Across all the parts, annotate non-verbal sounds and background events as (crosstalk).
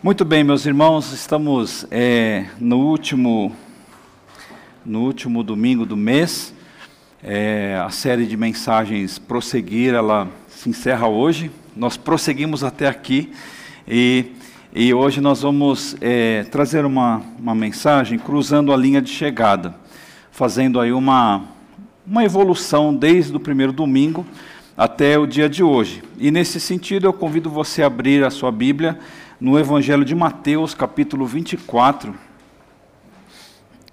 Muito bem, meus irmãos, estamos é, no, último, no último domingo do mês. É, a série de mensagens Prosseguir, ela se encerra hoje. Nós prosseguimos até aqui e, e hoje nós vamos é, trazer uma, uma mensagem cruzando a linha de chegada, fazendo aí uma, uma evolução desde o primeiro domingo até o dia de hoje. E nesse sentido, eu convido você a abrir a sua Bíblia no Evangelho de Mateus, capítulo 24,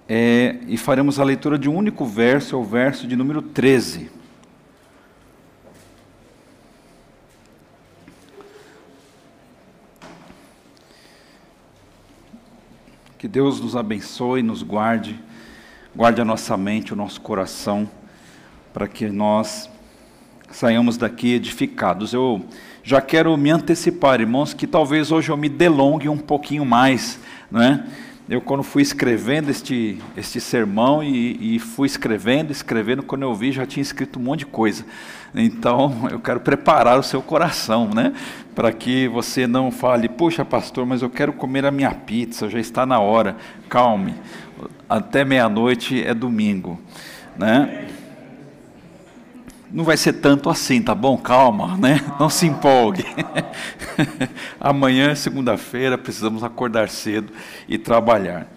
é, e faremos a leitura de um único verso, é o verso de número 13. Que Deus nos abençoe, nos guarde, guarde a nossa mente, o nosso coração, para que nós saiamos daqui edificados. Eu já quero me antecipar, irmãos, que talvez hoje eu me delongue um pouquinho mais, não é? Eu, quando fui escrevendo este, este sermão e, e, fui escrevendo, escrevendo, quando eu vi, já tinha escrito um monte de coisa. Então, (laughs) eu quero preparar o seu coração, né? Para que você não fale, puxa, pastor, mas eu quero comer a minha pizza, já está na hora. Calme, até meia-noite é domingo, né? Não vai ser tanto assim, tá bom? Calma, né? Não se empolgue. (laughs) Amanhã, segunda-feira, precisamos acordar cedo e trabalhar.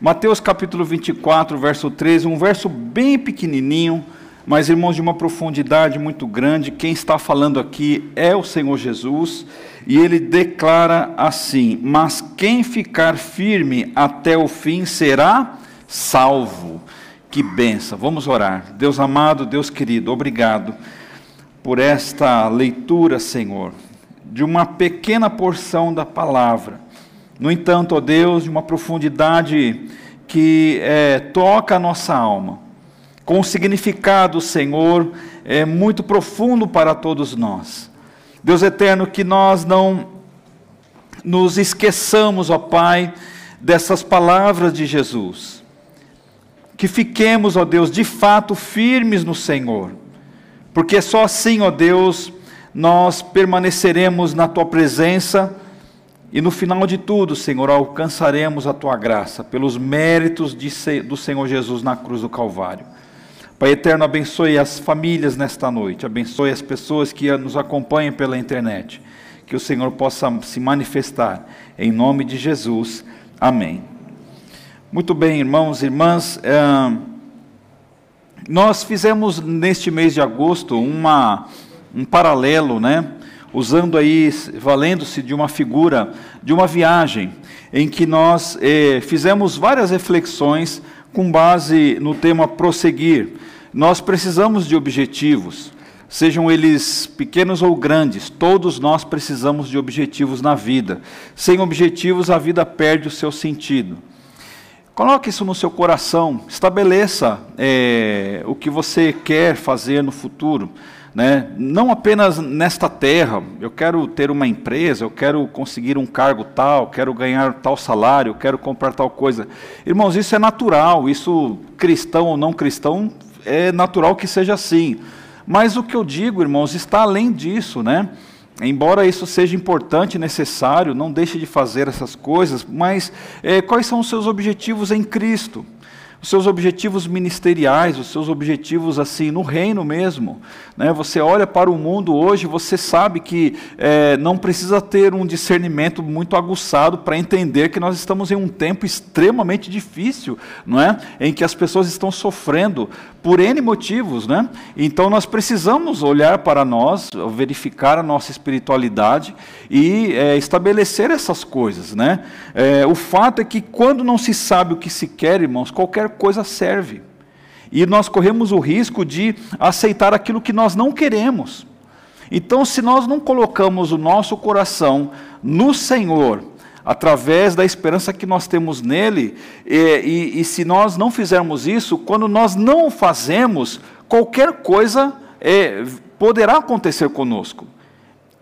Mateus capítulo 24, verso 13, um verso bem pequenininho, mas irmãos de uma profundidade muito grande. Quem está falando aqui é o Senhor Jesus, e ele declara assim: "Mas quem ficar firme até o fim será salvo". Que benção. Vamos orar. Deus amado, Deus querido, obrigado por esta leitura, Senhor, de uma pequena porção da palavra. No entanto, ó Deus, de uma profundidade que é, toca a nossa alma, com um significado, Senhor, é muito profundo para todos nós. Deus eterno, que nós não nos esqueçamos, ó Pai, dessas palavras de Jesus que fiquemos, ó Deus, de fato firmes no Senhor, porque só assim, ó Deus, nós permaneceremos na tua presença e no final de tudo, Senhor, alcançaremos a tua graça pelos méritos de, do Senhor Jesus na cruz do Calvário. Pai eterno, abençoe as famílias nesta noite, abençoe as pessoas que nos acompanham pela internet, que o Senhor possa se manifestar, em nome de Jesus. Amém. Muito bem, irmãos e irmãs, é, nós fizemos neste mês de agosto uma, um paralelo, né? Usando aí, valendo-se de uma figura de uma viagem, em que nós é, fizemos várias reflexões com base no tema prosseguir. Nós precisamos de objetivos, sejam eles pequenos ou grandes, todos nós precisamos de objetivos na vida. Sem objetivos, a vida perde o seu sentido. Coloque isso no seu coração, estabeleça é, o que você quer fazer no futuro. Né? Não apenas nesta terra, eu quero ter uma empresa, eu quero conseguir um cargo tal, quero ganhar tal salário, quero comprar tal coisa. Irmãos, isso é natural, isso cristão ou não cristão, é natural que seja assim. Mas o que eu digo, irmãos, está além disso, né? Embora isso seja importante necessário, não deixe de fazer essas coisas, mas é, quais são os seus objetivos em Cristo? Os seus objetivos ministeriais, os seus objetivos assim no reino mesmo. Né? Você olha para o mundo hoje, você sabe que é, não precisa ter um discernimento muito aguçado para entender que nós estamos em um tempo extremamente difícil, não é? Em que as pessoas estão sofrendo por N motivos, né? Então nós precisamos olhar para nós, verificar a nossa espiritualidade e é, estabelecer essas coisas, né? É, o fato é que quando não se sabe o que se quer, irmãos, qualquer coisa serve. E nós corremos o risco de aceitar aquilo que nós não queremos. Então, se nós não colocamos o nosso coração no Senhor, através da esperança que nós temos nele, e, e, e se nós não fizermos isso, quando nós não fazemos, qualquer coisa é, poderá acontecer conosco.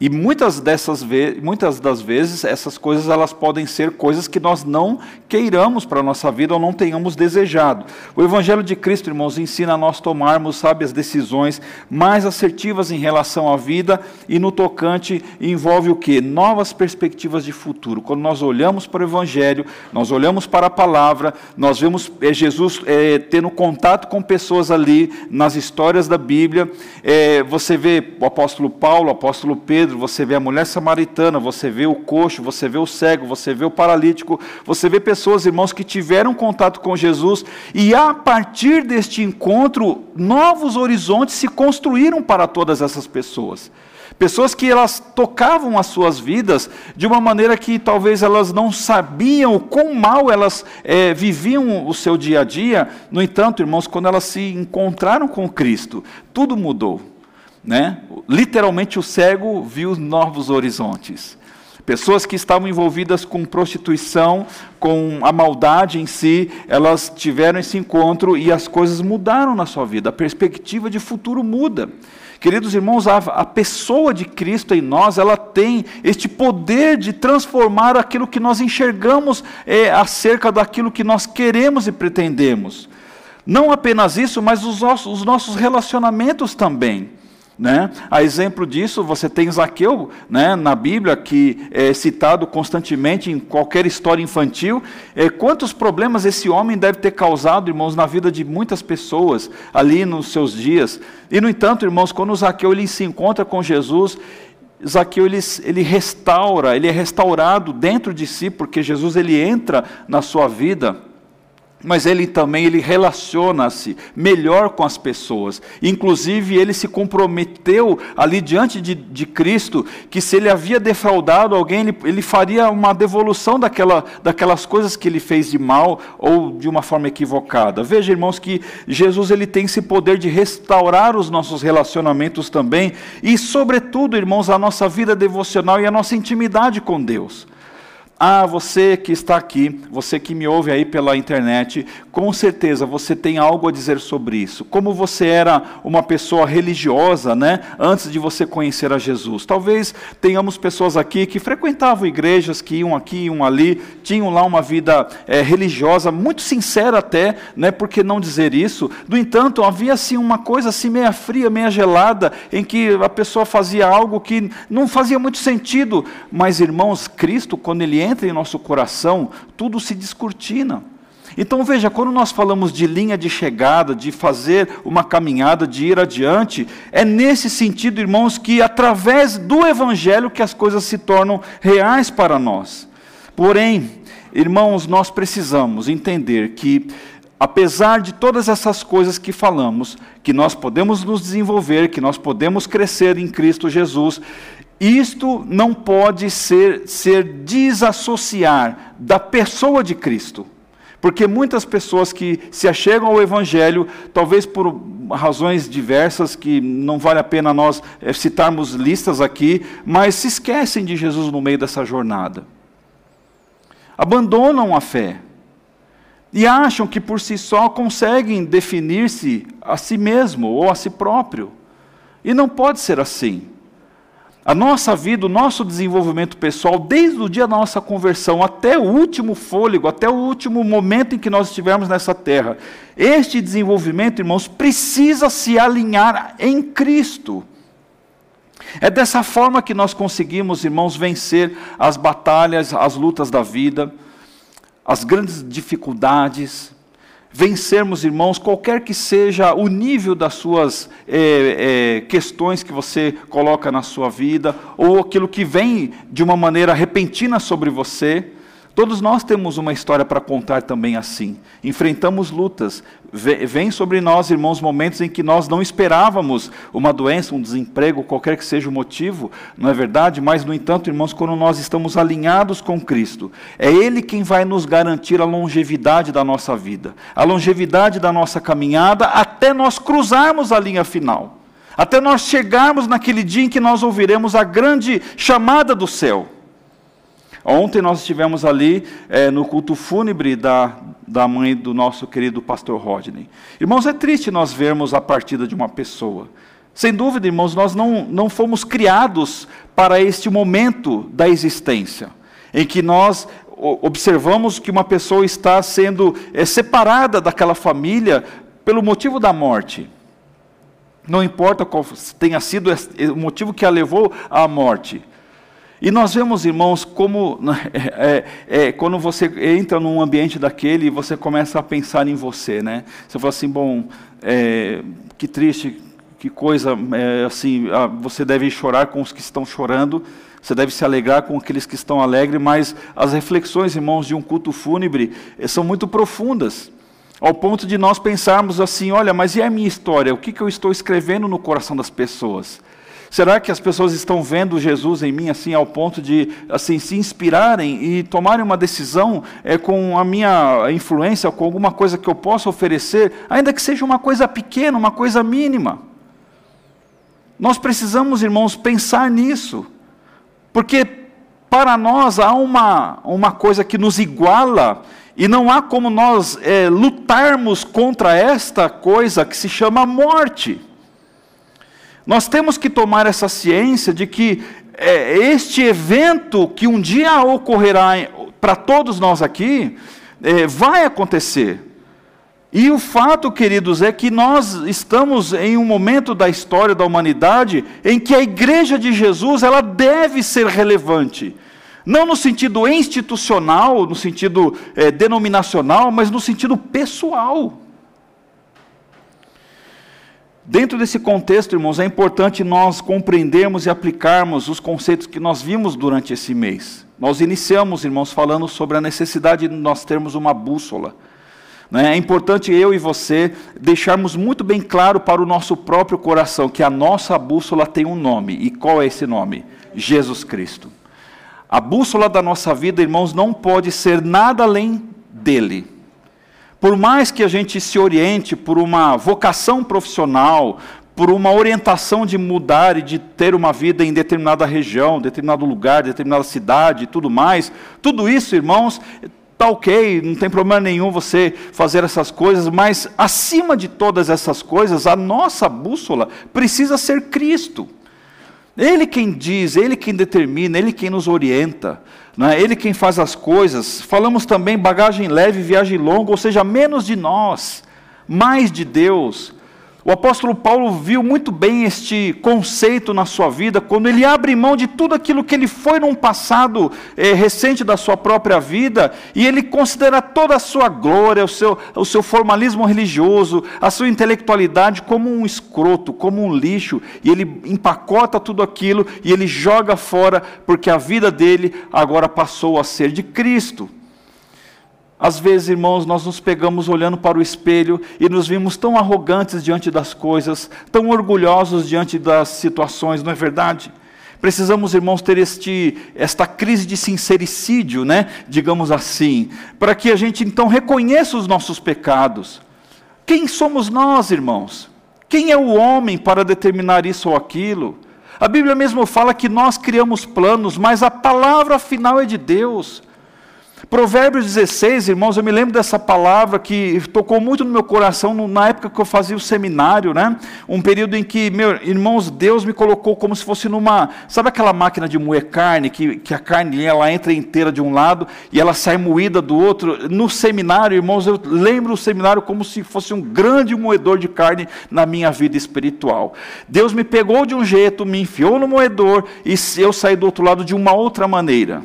E muitas dessas muitas das vezes essas coisas elas podem ser coisas que nós não queiramos para a nossa vida ou não tenhamos desejado. O Evangelho de Cristo, irmãos, ensina a nós tomarmos, sabe, as decisões mais assertivas em relação à vida e no tocante envolve o que? Novas perspectivas de futuro. Quando nós olhamos para o Evangelho, nós olhamos para a palavra, nós vemos é, Jesus é, tendo contato com pessoas ali nas histórias da Bíblia. É, você vê o apóstolo Paulo, o apóstolo Pedro Pedro, você vê a mulher samaritana, você vê o coxo, você vê o cego, você vê o paralítico, você vê pessoas, irmãos, que tiveram contato com Jesus e a partir deste encontro, novos horizontes se construíram para todas essas pessoas. Pessoas que elas tocavam as suas vidas de uma maneira que talvez elas não sabiam quão mal elas é, viviam o seu dia a dia. No entanto, irmãos, quando elas se encontraram com Cristo, tudo mudou. Né? Literalmente o cego viu novos horizontes. Pessoas que estavam envolvidas com prostituição, com a maldade em si, elas tiveram esse encontro e as coisas mudaram na sua vida. A perspectiva de futuro muda. Queridos irmãos, a, a pessoa de Cristo em nós, ela tem este poder de transformar aquilo que nós enxergamos é, acerca daquilo que nós queremos e pretendemos. Não apenas isso, mas os os nossos relacionamentos também. Né? A exemplo disso, você tem Zaqueu né, na Bíblia, que é citado constantemente em qualquer história infantil. É, quantos problemas esse homem deve ter causado, irmãos, na vida de muitas pessoas ali nos seus dias. E, no entanto, irmãos, quando Zaqueu ele se encontra com Jesus, Zaqueu ele, ele restaura, ele é restaurado dentro de si, porque Jesus ele entra na sua vida mas ele também ele relaciona-se melhor com as pessoas. Inclusive, ele se comprometeu ali diante de, de Cristo que se ele havia defraudado alguém, ele, ele faria uma devolução daquela, daquelas coisas que ele fez de mal ou de uma forma equivocada. Veja, irmãos, que Jesus ele tem esse poder de restaurar os nossos relacionamentos também e, sobretudo, irmãos, a nossa vida devocional e a nossa intimidade com Deus. Ah, você que está aqui, você que me ouve aí pela internet, com certeza você tem algo a dizer sobre isso. Como você era uma pessoa religiosa, né, antes de você conhecer a Jesus. Talvez tenhamos pessoas aqui que frequentavam igrejas, que iam aqui, iam ali, tinham lá uma vida é, religiosa muito sincera até, né, por que não dizer isso? No entanto, havia assim uma coisa assim meia fria, meia gelada, em que a pessoa fazia algo que não fazia muito sentido. Mas irmãos, Cristo quando ele entra entra em nosso coração, tudo se descortina. Então veja, quando nós falamos de linha de chegada, de fazer uma caminhada, de ir adiante, é nesse sentido, irmãos, que através do Evangelho que as coisas se tornam reais para nós. Porém, irmãos, nós precisamos entender que, apesar de todas essas coisas que falamos, que nós podemos nos desenvolver, que nós podemos crescer em Cristo Jesus, isto não pode ser, ser desassociar da pessoa de Cristo. Porque muitas pessoas que se achegam ao Evangelho, talvez por razões diversas, que não vale a pena nós eh, citarmos listas aqui, mas se esquecem de Jesus no meio dessa jornada. Abandonam a fé. E acham que por si só conseguem definir-se a si mesmo ou a si próprio. E não pode ser assim. A nossa vida, o nosso desenvolvimento pessoal, desde o dia da nossa conversão até o último fôlego, até o último momento em que nós estivermos nessa terra, este desenvolvimento, irmãos, precisa se alinhar em Cristo. É dessa forma que nós conseguimos, irmãos, vencer as batalhas, as lutas da vida, as grandes dificuldades, vencermos, irmãos, qualquer que seja o nível das suas é, é, questões que você coloca na sua vida, ou aquilo que vem de uma maneira repentina sobre você, Todos nós temos uma história para contar também assim. Enfrentamos lutas. Vem sobre nós, irmãos, momentos em que nós não esperávamos uma doença, um desemprego, qualquer que seja o motivo, não é verdade? Mas, no entanto, irmãos, quando nós estamos alinhados com Cristo, é Ele quem vai nos garantir a longevidade da nossa vida, a longevidade da nossa caminhada, até nós cruzarmos a linha final, até nós chegarmos naquele dia em que nós ouviremos a grande chamada do céu. Ontem nós estivemos ali é, no culto fúnebre da, da mãe do nosso querido pastor Rodney. Irmãos, é triste nós vermos a partida de uma pessoa. Sem dúvida, irmãos, nós não, não fomos criados para este momento da existência, em que nós observamos que uma pessoa está sendo é, separada daquela família pelo motivo da morte. Não importa qual tenha sido o motivo que a levou à morte. E nós vemos, irmãos, como (laughs) é, é, é, quando você entra num ambiente daquele você começa a pensar em você, né? Você fala assim, bom, é, que triste, que coisa, é, assim, você deve chorar com os que estão chorando, você deve se alegrar com aqueles que estão alegres, mas as reflexões, irmãos, de um culto fúnebre eh, são muito profundas, ao ponto de nós pensarmos assim: olha, mas e a minha história? O que, que eu estou escrevendo no coração das pessoas? Será que as pessoas estão vendo Jesus em mim assim ao ponto de assim se inspirarem e tomarem uma decisão é, com a minha influência, com alguma coisa que eu possa oferecer, ainda que seja uma coisa pequena, uma coisa mínima? Nós precisamos, irmãos, pensar nisso, porque para nós há uma, uma coisa que nos iguala, e não há como nós é, lutarmos contra esta coisa que se chama morte. Nós temos que tomar essa ciência de que é, este evento que um dia ocorrerá para todos nós aqui, é, vai acontecer. E o fato, queridos, é que nós estamos em um momento da história da humanidade em que a igreja de Jesus ela deve ser relevante. Não no sentido institucional, no sentido é, denominacional, mas no sentido pessoal. Dentro desse contexto, irmãos, é importante nós compreendermos e aplicarmos os conceitos que nós vimos durante esse mês. Nós iniciamos, irmãos, falando sobre a necessidade de nós termos uma bússola. Né? É importante eu e você deixarmos muito bem claro para o nosso próprio coração que a nossa bússola tem um nome. E qual é esse nome? Jesus Cristo. A bússola da nossa vida, irmãos, não pode ser nada além dele. Por mais que a gente se oriente por uma vocação profissional, por uma orientação de mudar e de ter uma vida em determinada região, determinado lugar, determinada cidade e tudo mais, tudo isso, irmãos, Está ok, não tem problema nenhum você fazer essas coisas, mas acima de todas essas coisas, a nossa bússola precisa ser Cristo. Ele quem diz, Ele quem determina, Ele quem nos orienta, não é? Ele quem faz as coisas. Falamos também bagagem leve, viagem longa, ou seja, menos de nós, mais de Deus. O apóstolo Paulo viu muito bem este conceito na sua vida, quando ele abre mão de tudo aquilo que ele foi num passado eh, recente da sua própria vida, e ele considera toda a sua glória, o seu, o seu formalismo religioso, a sua intelectualidade como um escroto, como um lixo, e ele empacota tudo aquilo e ele joga fora, porque a vida dele agora passou a ser de Cristo. Às vezes, irmãos, nós nos pegamos olhando para o espelho e nos vimos tão arrogantes diante das coisas, tão orgulhosos diante das situações, não é verdade? Precisamos, irmãos, ter este, esta crise de sincericídio, né? digamos assim, para que a gente então reconheça os nossos pecados. Quem somos nós, irmãos? Quem é o homem para determinar isso ou aquilo? A Bíblia mesmo fala que nós criamos planos, mas a palavra final é de Deus. Provérbios 16, irmãos, eu me lembro dessa palavra que tocou muito no meu coração na época que eu fazia o seminário, né? Um período em que, meu, irmãos, Deus me colocou como se fosse numa, sabe aquela máquina de moer carne, que, que a carne ela entra inteira de um lado e ela sai moída do outro? No seminário, irmãos, eu lembro o seminário como se fosse um grande moedor de carne na minha vida espiritual. Deus me pegou de um jeito, me enfiou no moedor e eu saí do outro lado de uma outra maneira.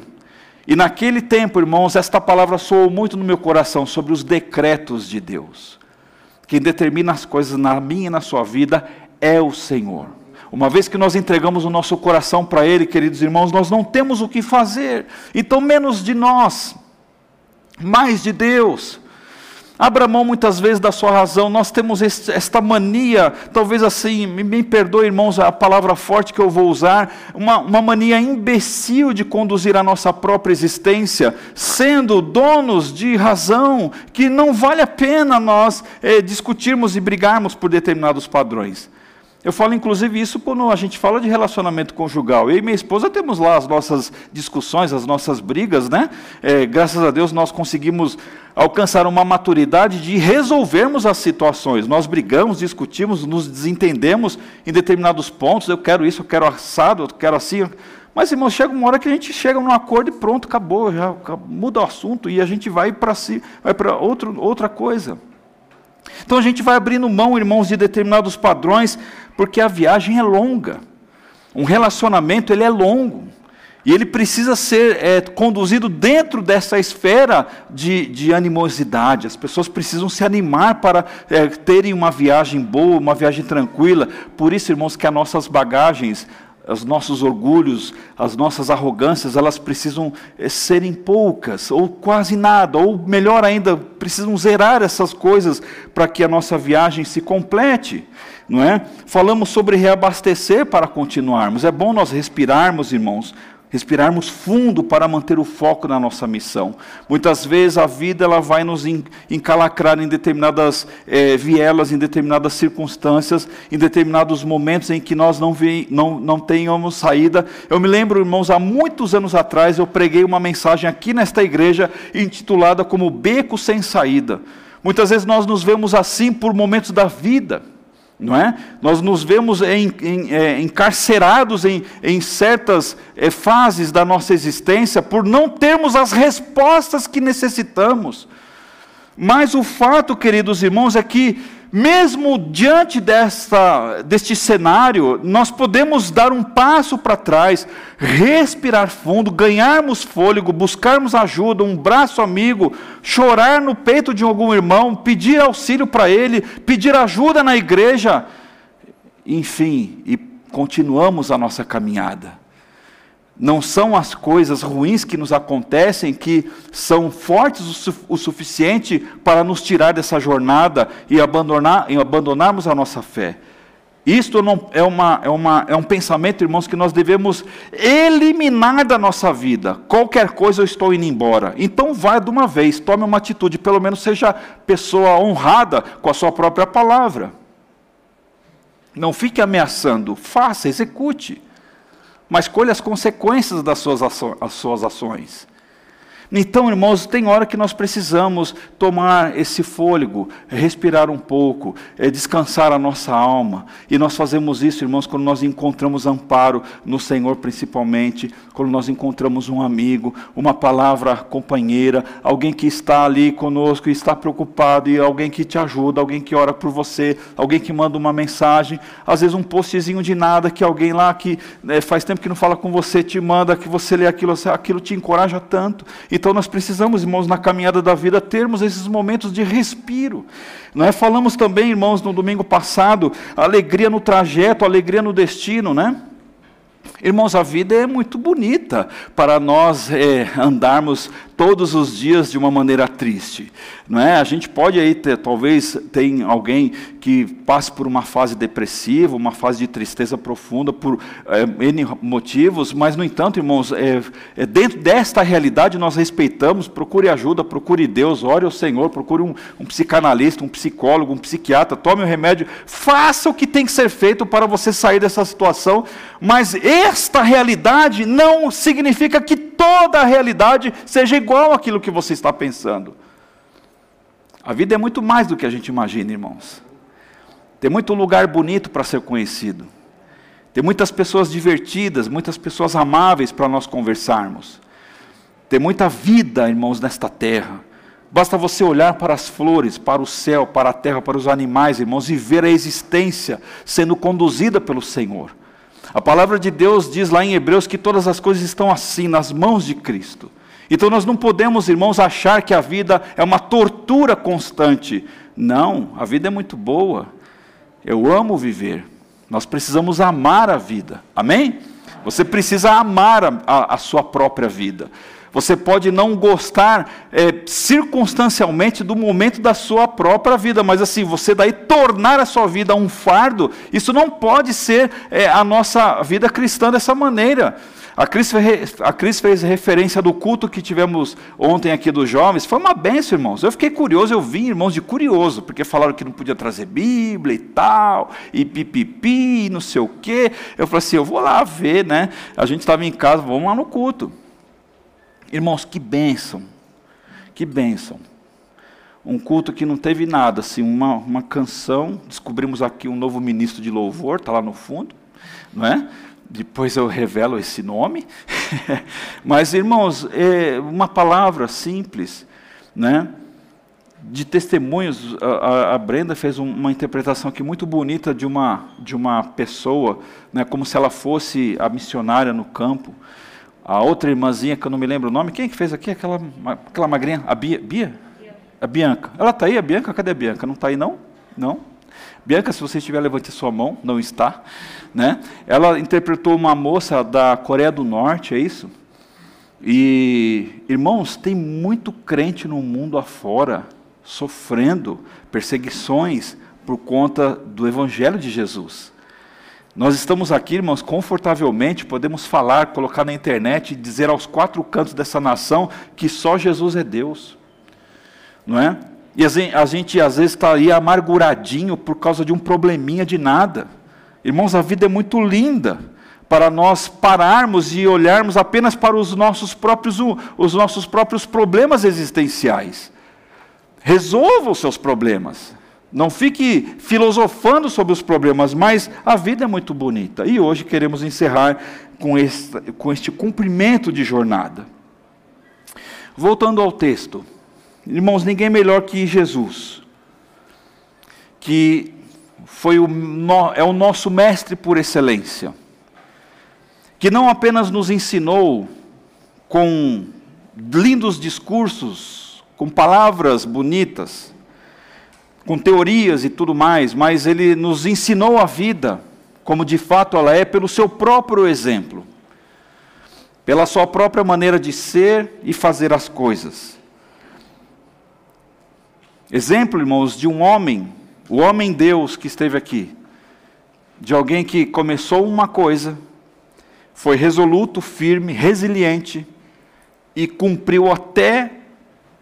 E naquele tempo, irmãos, esta palavra soou muito no meu coração sobre os decretos de Deus. Quem determina as coisas na minha e na sua vida é o Senhor. Uma vez que nós entregamos o nosso coração para Ele, queridos irmãos, nós não temos o que fazer. Então, menos de nós, mais de Deus. Abra mão muitas vezes da sua razão. Nós temos esta mania, talvez assim, me, perdoe, irmãos, a palavra forte que eu vou usar, uma, uma mania imbecil de conduzir a nossa própria existência, sendo donos de razão, que não vale a pena nós é, discutirmos e brigarmos por determinados padrões. Eu falo inclusive isso quando a gente fala de relacionamento conjugal. Eu e minha esposa temos lá as nossas discussões, as nossas brigas, né? É, graças a Deus nós conseguimos alcançar uma maturidade de resolvermos as situações. Nós brigamos, discutimos, nos desentendemos em determinados pontos. Eu quero isso, eu quero assado, eu quero assim. Mas, irmão, chega uma hora que a gente chega num acordo e pronto, acabou, já muda o assunto e a gente vai para si, vai para outra coisa. Então a gente vai abrindo mão, irmãos, de determinados padrões, porque a viagem é longa. Um relacionamento ele é longo. E ele precisa ser é, conduzido dentro dessa esfera de, de, animosidade. As pessoas precisam se animar para é, terem uma viagem boa, uma viagem tranquila. Por isso, irmãos, que as nossas bagagens, os nossos orgulhos, as nossas arrogâncias, elas precisam é, serem poucas, ou quase nada, ou melhor ainda, precisam zerar essas coisas para que a nossa viagem se complete. Não é? Falamos sobre reabastecer para continuarmos. É bom nós respirarmos, irmãos, respirarmos fundo para manter o foco na nossa missão. Muitas vezes a vida ela vai nos encalacrar em determinadas é, vielas, em determinadas circunstâncias, em determinados momentos em que nós não, vi, não, não tenhamos saída. Eu me lembro, irmãos, há muitos anos atrás eu preguei uma mensagem aqui nesta igreja intitulada como Beco Sem Saída. Muitas vezes nós nos vemos assim por momentos da vida não é? Nós nos vemos em, em, é, encarcerados em, em certas é, fases da nossa existência por não termos as respostas que necessitamos. Mas o fato, queridos irmãos, é que mesmo diante desta, deste cenário, nós podemos dar um passo para trás, respirar fundo, ganharmos fôlego, buscarmos ajuda, um braço amigo, chorar no peito de algum irmão, pedir auxílio para ele, pedir ajuda na igreja, enfim, e continuamos a nossa caminhada. Não são as coisas ruins que nos acontecem que são fortes o, suficiente para nos tirar dessa jornada e, abandonar, e abandonarmos a nossa fé. Isto não, é, uma, é, uma, é um pensamento, irmãos, que nós devemos eliminar da nossa vida. Qualquer coisa eu estou indo embora. Então vá de uma vez, tome uma atitude, pelo menos seja pessoa honrada com a sua própria palavra. Não fique ameaçando, faça, execute mas colhe as consequências das suas, as suas ações. Então, irmãos, tem hora que nós precisamos tomar esse fôlego, respirar um pouco, é, descansar a nossa alma. E nós fazemos isso, irmãos, quando nós encontramos amparo no Senhor, principalmente, quando nós encontramos um amigo, uma palavra companheira, alguém que está ali conosco e está preocupado, e alguém que te ajuda, alguém que ora por você, alguém que manda uma mensagem, às vezes um postzinho de nada que alguém lá que né, faz tempo que não fala com você te manda, que você lê aquilo, aquilo te encoraja tanto. Então nós precisamos, irmãos, na caminhada da vida, termos esses momentos de respiro. Nós é? Falamos também, irmãos, no domingo passado, alegria no trajeto, alegria no destino, né? Irmãos, a vida é muito bonita para nós é, andarmos todos os dias de uma maneira triste, não é? A gente pode aí ter, talvez tem alguém que passe por uma fase depressiva, uma fase de tristeza profunda por é, n motivos, mas no entanto, irmãos, é, é, dentro desta realidade nós respeitamos. Procure ajuda, procure Deus, ore ao Senhor, procure um, um psicanalista, um psicólogo, um psiquiatra, tome o um remédio, faça o que tem que ser feito para você sair dessa situação. Mas esta realidade não significa que toda a realidade seja igual igual àquilo que você está pensando. A vida é muito mais do que a gente imagina, irmãos. Tem muito lugar bonito para ser conhecido. Tem muitas pessoas divertidas, muitas pessoas amáveis para nós conversarmos. Tem muita vida, irmãos, nesta terra. Basta você olhar para as flores, para o céu, para a terra, para os animais, irmãos, e ver a existência sendo conduzida pelo Senhor. A palavra de Deus diz lá em Hebreus que todas as coisas estão assim, nas mãos de Cristo. Então nós não podemos, irmãos, achar que a vida é uma tortura constante. Não, a vida é muito boa. Eu amo viver. Nós precisamos amar a vida. Amém? Você precisa amar a, a, a sua própria vida. Você pode não gostar é, circunstancialmente do momento da sua própria vida, mas assim, você daí tornar a sua vida um fardo, isso não pode ser é, a nossa vida cristã dessa maneira. A Cris, a Cris fez referência do culto que tivemos ontem aqui dos jovens. Foi uma benção, irmãos. Eu fiquei curioso, eu vim, irmãos, de curioso, porque falaram que não podia trazer Bíblia e tal, e pipipi, não sei o quê. Eu falei assim, eu vou lá ver, né? A gente estava em casa, vamos lá no culto. Irmãos, que bênção, que bênção. Um culto que não teve nada, assim, uma, uma canção. Descobrimos aqui um novo ministro de louvor, está lá no fundo, não é? Depois eu revelo esse nome. (laughs) Mas, irmãos, é uma palavra simples, né? de testemunhos, a, a Brenda fez uma interpretação aqui muito bonita de uma, de uma pessoa, né, como se ela fosse a missionária no campo. A outra irmãzinha, que eu não me lembro o nome, quem é que fez aqui? Aquela, aquela magrinha, a Bia? Bia? A Bianca. Ela está aí, a Bianca? Cadê a Bianca? Não está aí, não? Não? Bianca, se você estiver, levante sua mão, não está. Né? Ela interpretou uma moça da Coreia do Norte, é isso? E, irmãos, tem muito crente no mundo afora sofrendo perseguições por conta do Evangelho de Jesus. Nós estamos aqui, irmãos, confortavelmente, podemos falar, colocar na internet e dizer aos quatro cantos dessa nação que só Jesus é Deus. Não é? E a gente, às vezes está aí amarguradinho por causa de um probleminha de nada. Irmãos, a vida é muito linda para nós pararmos e olharmos apenas para os nossos próprios, os nossos próprios problemas existenciais. Resolva os seus problemas. Não fique filosofando sobre os problemas, mas a vida é muito bonita. E hoje queremos encerrar com este, com este cumprimento de jornada. Voltando ao texto. Irmãos, ninguém melhor que Jesus, que foi o, é o nosso mestre por excelência, que não apenas nos ensinou com lindos discursos, com palavras bonitas, com teorias e tudo mais, mas ele nos ensinou a vida, como de fato ela é, pelo seu próprio exemplo, pela sua própria maneira de ser e fazer as coisas. Exemplo, irmãos, de um homem, o homem Deus que esteve aqui, de alguém que começou uma coisa, foi resoluto, firme, resiliente e cumpriu até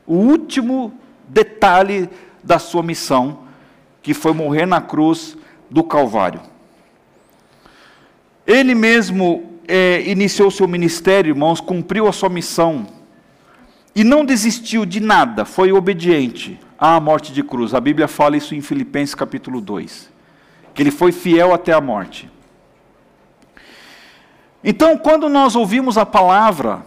o último detalhe da sua missão, que foi morrer na cruz do Calvário. Ele mesmo é, iniciou seu ministério, irmãos, cumpriu a sua missão e não desistiu de nada, foi obediente à morte de cruz. A Bíblia fala isso em Filipenses capítulo 2, que ele foi fiel até a morte. Então, quando nós ouvimos a palavra,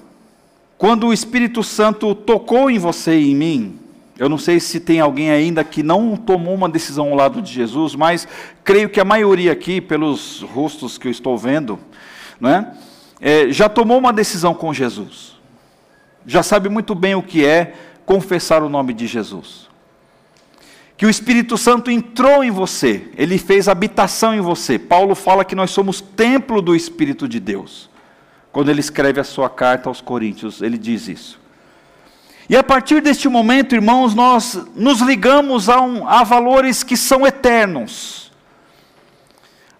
quando o Espírito Santo tocou em você e em mim, eu não sei se tem alguém ainda que não tomou uma decisão ao lado de Jesus, mas creio que a maioria aqui, pelos rostos que eu estou vendo, né, é, já tomou uma decisão com Jesus já sabe muito bem o que é confessar o nome de Jesus. Que o Espírito Santo entrou em você, ele fez habitação em você. Paulo fala que nós somos templo do Espírito de Deus. Quando ele escreve a sua carta aos Coríntios, ele diz isso. E a partir deste momento, irmãos, nós nos ligamos a, um, a valores que são eternos.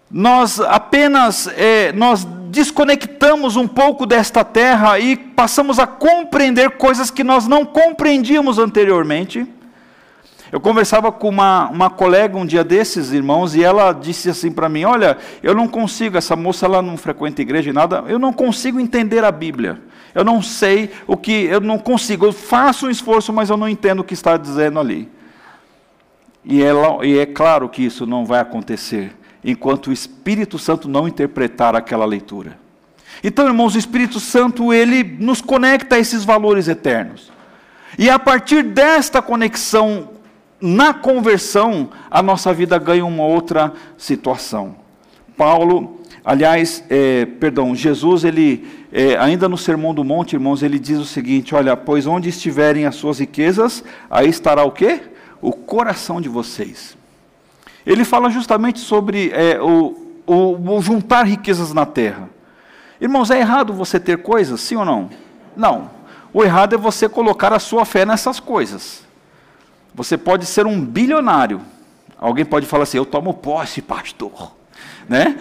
Nós apenas é, nós desconectamos um pouco desta terra e passamos a compreender coisas que nós não compreendíamos anteriormente. Eu conversava com uma, uma colega um dia desses, irmãos, e ela disse assim para mim: Olha, eu não consigo, essa moça ela não frequenta igreja e nada, eu não consigo entender a Bíblia. Eu não sei o que, eu não consigo, eu faço um esforço, mas eu não entendo o que está dizendo ali. E, ela, e é claro que isso não vai acontecer enquanto o Espírito Santo não interpretar aquela leitura. Então, irmãos, o Espírito Santo, ele nos conecta a esses valores eternos. E a partir desta conexão, na conversão, a nossa vida ganha uma outra situação. Paulo, aliás, é, perdão, Jesus, ele, é, ainda no Sermão do Monte, irmãos, ele diz o seguinte: olha, pois onde estiverem as suas riquezas, aí estará o quê? O coração de vocês. Ele fala justamente sobre é, o, o, o juntar riquezas na terra. Irmãos, é errado você ter coisas, sim ou não? Não. O errado é você colocar a sua fé nessas coisas. Você pode ser um bilionário. Alguém pode falar assim: eu tomo posse, pastor. Né?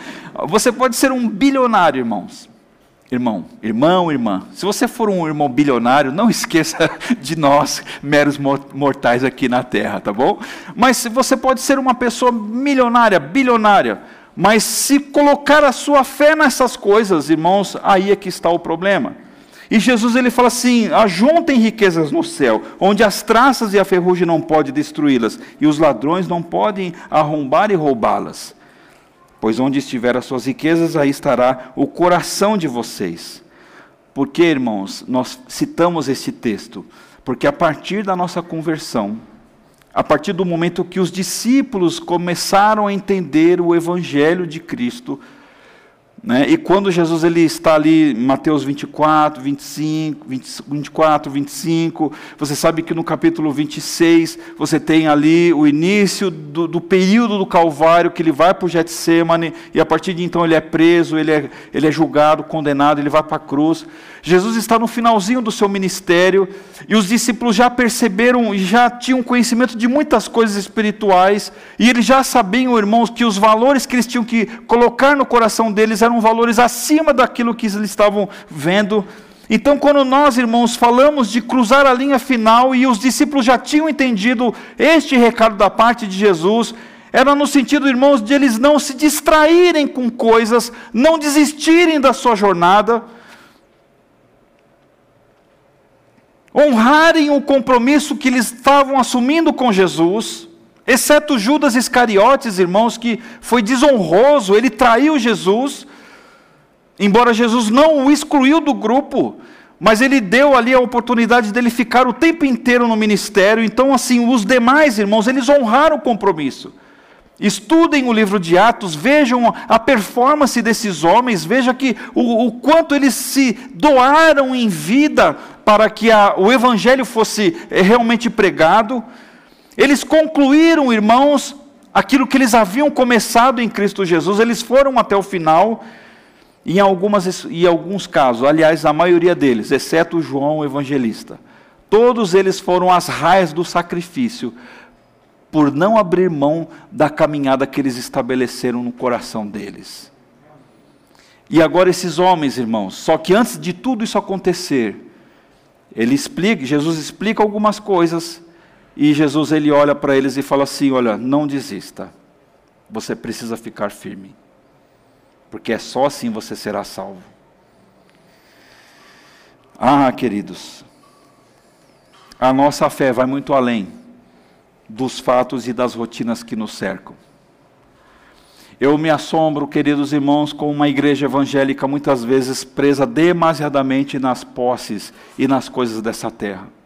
Você pode ser um bilionário, irmãos. Irmão, irmão, irmã, se você for um irmão bilionário, não (laughs) esqueça de nós, meros mortais aqui na terra, tá bom? Mas você pode ser uma pessoa milionária, bilionária, mas se colocar a sua fé nessas coisas, irmãos, aí é que está o problema. E Jesus ele fala assim: ajuntem riquezas no céu, onde as traças e a ferrugem não podem destruí-las, e os ladrões não podem arrombar e roubá-las. Pois onde estiver as suas riquezas, aí estará o coração de vocês. Por que, irmãos, nós citamos este texto? Porque a partir da nossa conversão, a partir do momento que os discípulos começaram a entender o evangelho de Cristo, né? E quando Jesus ele está ali, Mateus 24, 25, 20, 24, 25, você sabe que no capítulo 26 você tem ali o início do, do período do Calvário, que ele vai para o Getsemane, e a partir de então ele é preso, ele é, ele é julgado, condenado, ele vai para a cruz. Jesus está no finalzinho do seu ministério, e os discípulos já perceberam e já tinham conhecimento de muitas coisas espirituais, e eles já sabiam, irmãos, que os valores que eles tinham que colocar no coração deles eram valores acima daquilo que eles estavam vendo. Então, quando nós, irmãos, falamos de cruzar a linha final e os discípulos já tinham entendido este recado da parte de Jesus, era no sentido, irmãos, de eles não se distraírem com coisas, não desistirem da sua jornada, honrarem o compromisso que eles estavam assumindo com Jesus. Exceto Judas Iscariotes, irmãos, que foi desonroso, ele traiu Jesus, embora Jesus não o excluiu do grupo, mas ele deu ali a oportunidade dele ficar o tempo inteiro no ministério. Então, assim, os demais irmãos, eles honraram o compromisso. Estudem o livro de Atos, vejam a performance desses homens, veja que o, o quanto eles se doaram em vida para que a, o evangelho fosse eh, realmente pregado. Eles concluíram, irmãos, aquilo que eles haviam começado em Cristo Jesus, eles foram até o final, em, algumas, em alguns casos, aliás, a maioria deles, exceto João evangelista, todos eles foram as raias do sacrifício, por não abrir mão da caminhada que eles estabeleceram no coração deles. E agora esses homens, irmãos, só que antes de tudo isso acontecer, ele explica, Jesus explica algumas coisas, e Jesus ele olha para eles e fala assim: Olha, não desista. Você precisa ficar firme. Porque é só assim você será salvo. Ah, queridos, a nossa fé vai muito além dos fatos e das rotinas que nos cercam. Eu me assombro, queridos irmãos, com uma igreja evangélica muitas vezes presa demasiadamente nas posses e nas coisas dessa terra.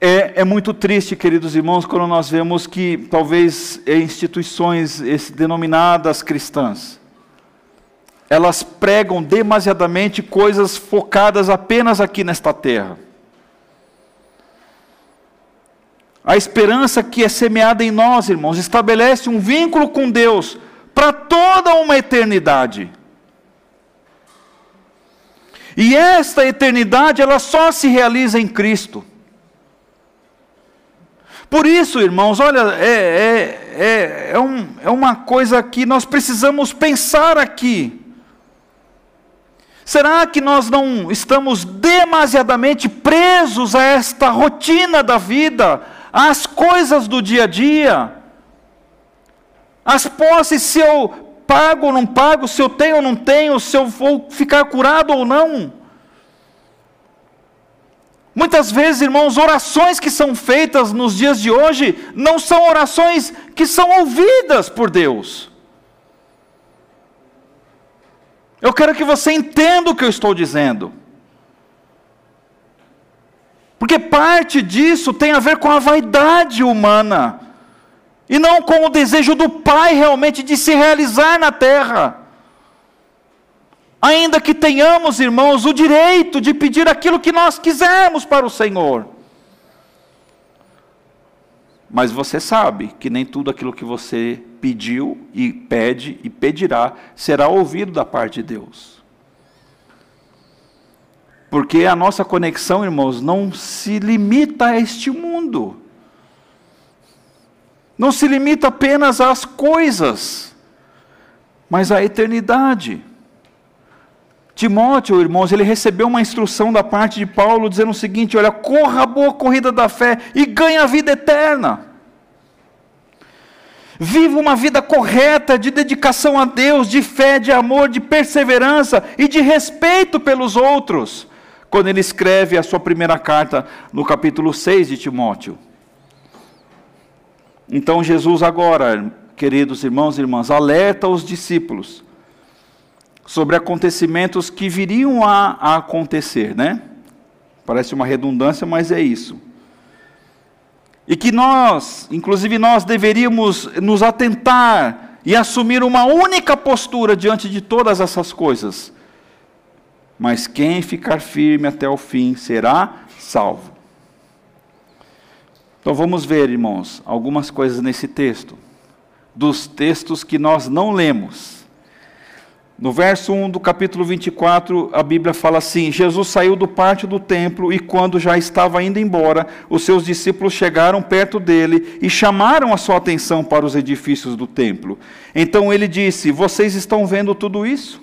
É, é, muito triste, queridos irmãos, quando nós vemos que talvez instituições denominadas cristãs, elas pregam demasiadamente coisas focadas apenas aqui nesta terra. A esperança que é semeada em nós, irmãos, estabelece um vínculo com Deus para toda uma eternidade. E esta eternidade, ela só se realiza em Cristo. Por isso, irmãos, olha, é, é, é, é, um, é uma coisa que nós precisamos pensar aqui. Será que nós não estamos demasiadamente presos a esta rotina da vida, às coisas do dia a dia? As posses, se eu pago ou não pago, se eu tenho ou não tenho, se eu vou ficar curado ou não? Muitas vezes, irmãos, orações que são feitas nos dias de hoje não são orações que são ouvidas por Deus. Eu quero que você entenda o que eu estou dizendo. Porque parte disso tem a ver com a vaidade humana, e não com o desejo do Pai realmente de se realizar na terra. Ainda que tenhamos, irmãos, o direito de pedir aquilo que nós quisermos para o Senhor. Mas você sabe que nem tudo aquilo que você pediu e pede e pedirá será ouvido da parte de Deus. Porque a nossa conexão, irmãos, não se limita a este mundo. Não se limita apenas às coisas, mas à eternidade. Timóteo, irmãos, ele recebeu uma instrução da parte de Paulo dizendo o seguinte: olha, corra a boa corrida da fé e ganhe a vida eterna. Viva uma vida correta de dedicação a Deus, de fé, de amor, de perseverança e de respeito pelos outros. Quando ele escreve a sua primeira carta no capítulo 6 de Timóteo. Então Jesus agora, queridos irmãos e irmãs, alerta os discípulos sobre acontecimentos que viriam a, a acontecer, né? Parece uma redundância, mas é isso. E que nós, inclusive nós, deveríamos nos atentar e assumir uma única postura diante de todas essas coisas. Mas quem ficar firme até o fim será salvo. Então vamos ver, irmãos, algumas coisas nesse texto, dos textos que nós não lemos no verso 1 do capítulo 24, a Bíblia fala assim: Jesus saiu do pátio do templo e, quando já estava indo embora, os seus discípulos chegaram perto dele e chamaram a sua atenção para os edifícios do templo. Então ele disse: Vocês estão vendo tudo isso?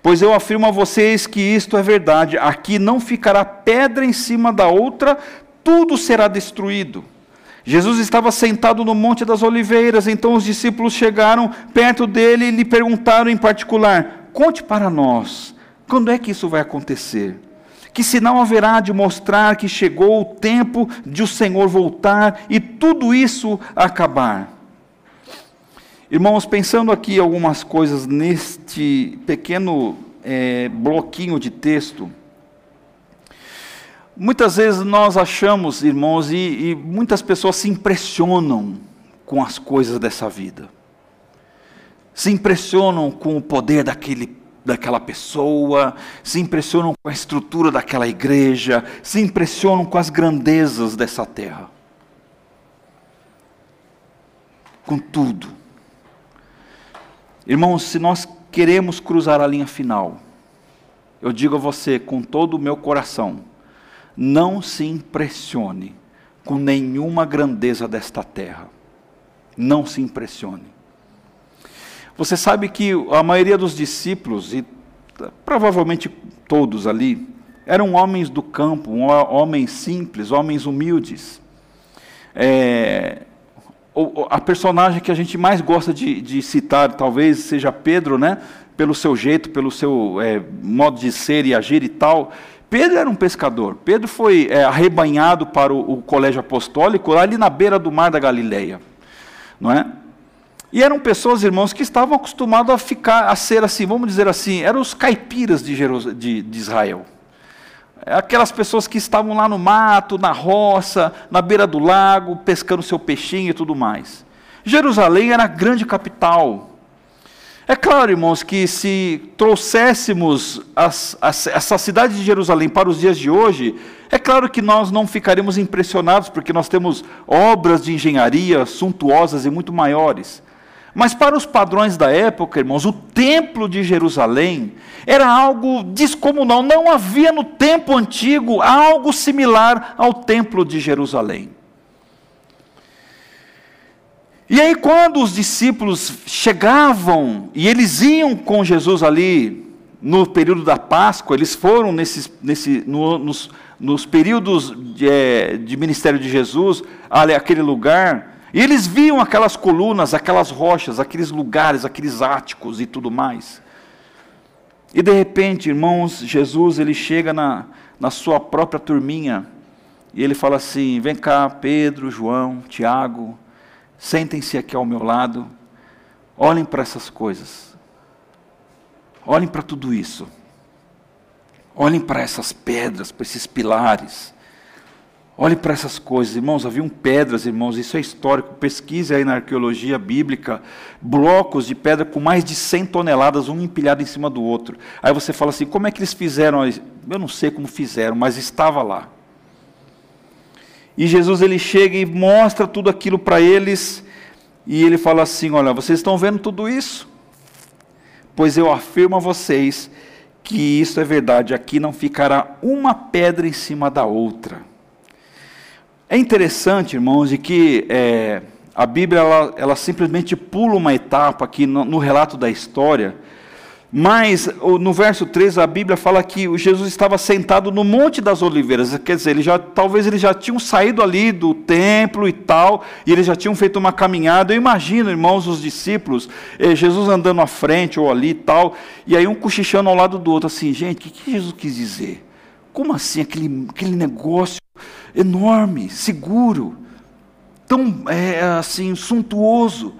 Pois eu afirmo a vocês que isto é verdade: aqui não ficará pedra em cima da outra, tudo será destruído. Jesus estava sentado no Monte das Oliveiras, então os discípulos chegaram perto dele e lhe perguntaram em particular: Conte para nós, quando é que isso vai acontecer? Que sinal haverá de mostrar que chegou o tempo de o Senhor voltar e tudo isso acabar? Irmãos, pensando aqui algumas coisas neste pequeno é, bloquinho de texto, Muitas vezes nós achamos, irmãos, e, e, muitas pessoas se impressionam com as coisas dessa vida, se impressionam com o poder daquele, daquela pessoa, se impressionam com a estrutura daquela igreja, se impressionam com as grandezas dessa terra. Com tudo. Irmãos, se nós queremos cruzar a linha final, eu digo a você com todo o meu coração, não se impressione com nenhuma grandeza desta terra. Não se impressione. Você sabe que a maioria dos discípulos, e provavelmente todos ali, eram homens do campo, homens simples, homens humildes. É, a personagem que a gente mais gosta de, de, citar, talvez seja Pedro, né? Pelo seu jeito, pelo seu é, modo de ser e agir e tal. Pedro era um pescador. Pedro foi é, arrebanhado para o, o, colégio apostólico ali na beira do mar da Galileia, não é? E eram pessoas, irmãos, que estavam acostumados a ficar, a ser assim, vamos dizer assim, eram os caipiras de, de, de Israel. Aquelas pessoas que estavam lá no mato, na roça, na beira do lago, pescando seu peixinho e tudo mais. Jerusalém era a grande capital, é claro, irmãos, que se trouxéssemos as, as, essa cidade de Jerusalém para os dias de hoje, é claro que nós não ficaremos impressionados, porque nós temos obras de engenharia suntuosas e muito maiores. Mas para os padrões da época, irmãos, o templo de Jerusalém era algo descomunal. Não havia no tempo antigo algo similar ao templo de Jerusalém. E aí, quando os discípulos chegavam e eles iam com Jesus ali no período da Páscoa, eles foram nesses, nesse, no, nos, nos, períodos de, é, de, ministério de Jesus, ali, aquele lugar, e eles viam aquelas colunas, aquelas rochas, aqueles lugares, aqueles áticos e tudo mais. E de repente, irmãos, Jesus ele chega na, na sua própria turminha e ele fala assim: vem cá, Pedro, João, Tiago, Sentem-se aqui ao meu lado, olhem para essas coisas, olhem para tudo isso, olhem para essas pedras, para esses pilares, olhem para essas coisas, irmãos. Haviam pedras, irmãos, isso é histórico. Pesquise aí na arqueologia bíblica, blocos de pedra com mais de 100 toneladas, um empilhado em cima do outro. Aí você fala assim: como é que eles fizeram? Eu não sei como fizeram, mas estava lá. E Jesus ele chega e mostra tudo aquilo para eles, e ele fala assim: Olha, vocês estão vendo tudo isso? Pois eu afirmo a vocês que isso é verdade, aqui não ficará uma pedra em cima da outra. É interessante, irmãos, de que é, a Bíblia ela, ela, simplesmente pula uma etapa aqui no, no relato da história, Mas no verso 3 a Bíblia fala que Jesus estava sentado no Monte das Oliveiras, quer dizer, ele já, talvez eles já tinham saído ali do templo e tal, e eles já tinham feito uma caminhada. Eu imagino, irmãos, os discípulos, eh, Jesus andando à frente ou ali e tal, e aí um cochichando ao lado do outro, assim, gente, o que, Jesus quis dizer? Como assim aquele, aquele negócio enorme, seguro, tão é, assim suntuoso?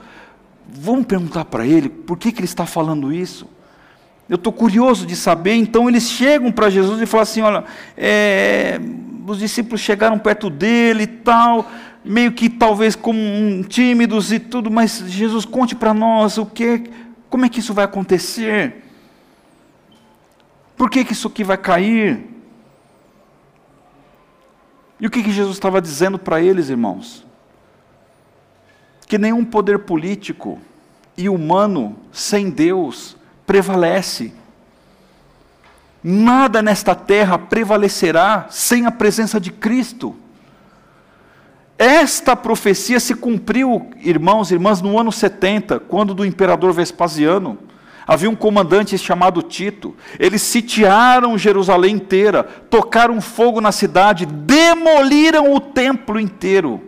Vamos perguntar para ele por que, que ele está falando isso? Eu estou curioso de saber. Então eles chegam para Jesus e falam assim: olha, é, os discípulos chegaram perto dele e tal, meio que talvez como um, tímidos e tudo, mas Jesus conte para nós o que, como é que isso vai acontecer? Por que, que isso aqui vai cair? E o que, que Jesus estava dizendo para eles, irmãos? Que nenhum poder político e humano sem Deus prevalece. Nada nesta terra prevalecerá sem a presença de Cristo. Esta profecia se cumpriu, irmãos e irmãs, no ano 70, quando do imperador Vespasiano. Havia um comandante chamado Tito. Eles sitiaram Jerusalém inteira, tocaram fogo na cidade, demoliram o templo inteiro.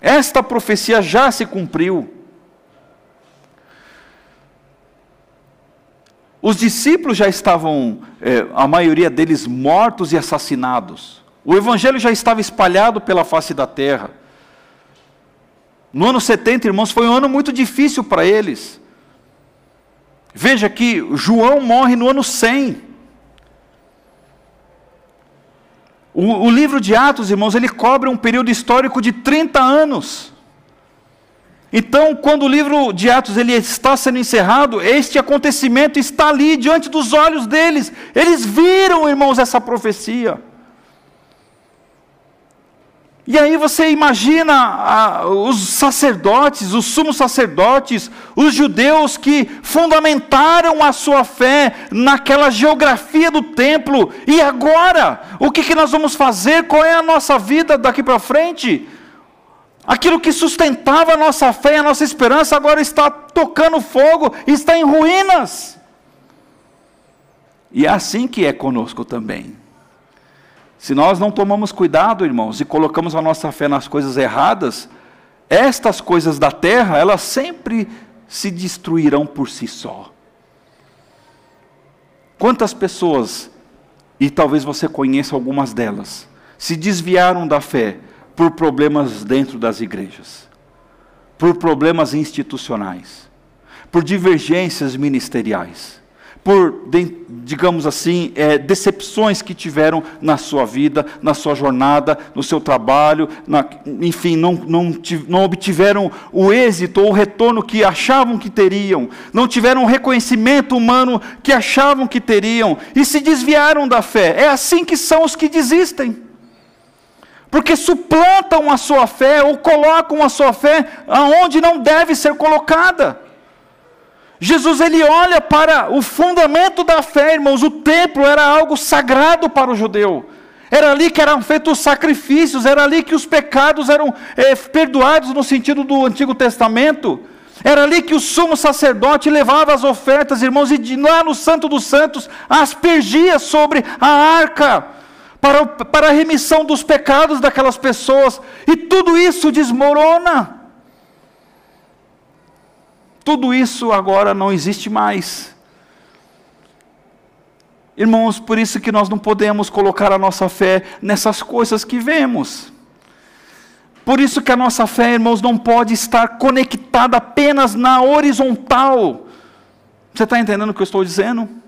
Esta profecia já se cumpriu. Os discípulos já estavam, é, a maioria deles, mortos e assassinados. O evangelho já estava espalhado pela face da terra. No ano 70, irmãos, foi um ano muito difícil para eles. Veja que João morre no ano 100. O, o livro de Atos, irmãos, ele cobre um período histórico de 30 anos. Então, quando o livro de Atos ele está sendo encerrado, este acontecimento está ali diante dos olhos deles. Eles viram, irmãos, essa profecia. E aí você imagina ah, os sacerdotes, os sumos sacerdotes, os judeus que fundamentaram a sua fé naquela geografia do templo. E agora, o que, que nós vamos fazer? Qual é a nossa vida daqui para frente? Aquilo que sustentava a nossa fé, a nossa esperança, agora está tocando fogo, está em ruínas. E é assim que é conosco também. Se nós não tomamos cuidado, irmãos, e colocamos a nossa fé nas coisas erradas, estas coisas da terra, elas sempre se destruirão por si só. Quantas pessoas, e talvez você conheça algumas delas, se desviaram da fé por problemas dentro das igrejas, por problemas institucionais, por divergências ministeriais, por, digamos assim, é, decepções que tiveram na sua vida, na sua jornada, no seu trabalho, na, enfim, não, não, não obtiveram o êxito ou o retorno que achavam que teriam, não tiveram o reconhecimento humano que achavam que teriam e se desviaram da fé. É assim que são os que desistem porque suplantam a sua fé ou colocam a sua fé aonde não deve ser colocada. Jesus ele olha para o fundamento da fé, irmãos. O templo era algo sagrado para o judeu. Era ali que eram feitos os sacrifícios, era ali que os pecados eram é, perdoados no sentido do Antigo Testamento. Era ali que o sumo sacerdote levava as ofertas, irmãos, e de lá no Santo dos Santos aspergia sobre a arca para, para a remissão dos pecados daquelas pessoas, e tudo isso desmorona. Tudo isso agora não existe mais. Irmãos, por isso que nós não podemos colocar a nossa fé nessas coisas que vemos. Por isso que a nossa fé, irmãos, não pode estar conectada apenas na horizontal. Você está entendendo o que eu estou dizendo?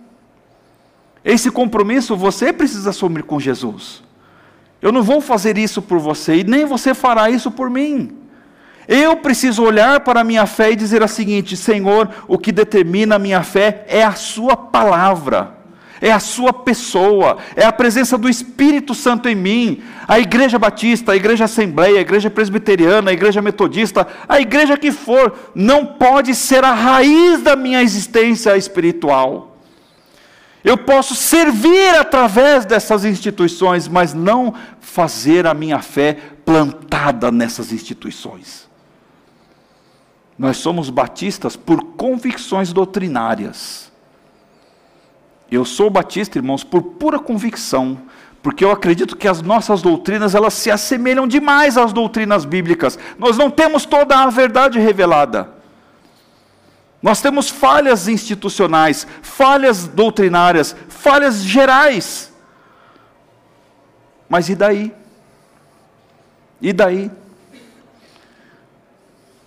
Esse compromisso você precisa assumir com Jesus. Eu não vou fazer isso por você e nem você fará isso por mim. Eu preciso olhar para a minha fé e dizer a seguinte: Senhor, o que determina a minha fé é a Sua palavra, é a Sua pessoa, é a presença do Espírito Santo em mim. A Igreja Batista, a Igreja Assembleia, a Igreja Presbiteriana, a Igreja Metodista, a igreja que for, não pode ser a raiz da minha existência espiritual. Eu posso servir através dessas instituições, mas não fazer a minha fé plantada nessas instituições. Nós somos batistas por convicções doutrinárias. Eu sou batista, irmãos, por pura convicção, porque eu acredito que as nossas doutrinas elas se assemelham demais às doutrinas bíblicas. Nós não temos toda a verdade revelada. Nós temos falhas institucionais, falhas doutrinárias, falhas gerais. Mas e daí? E daí?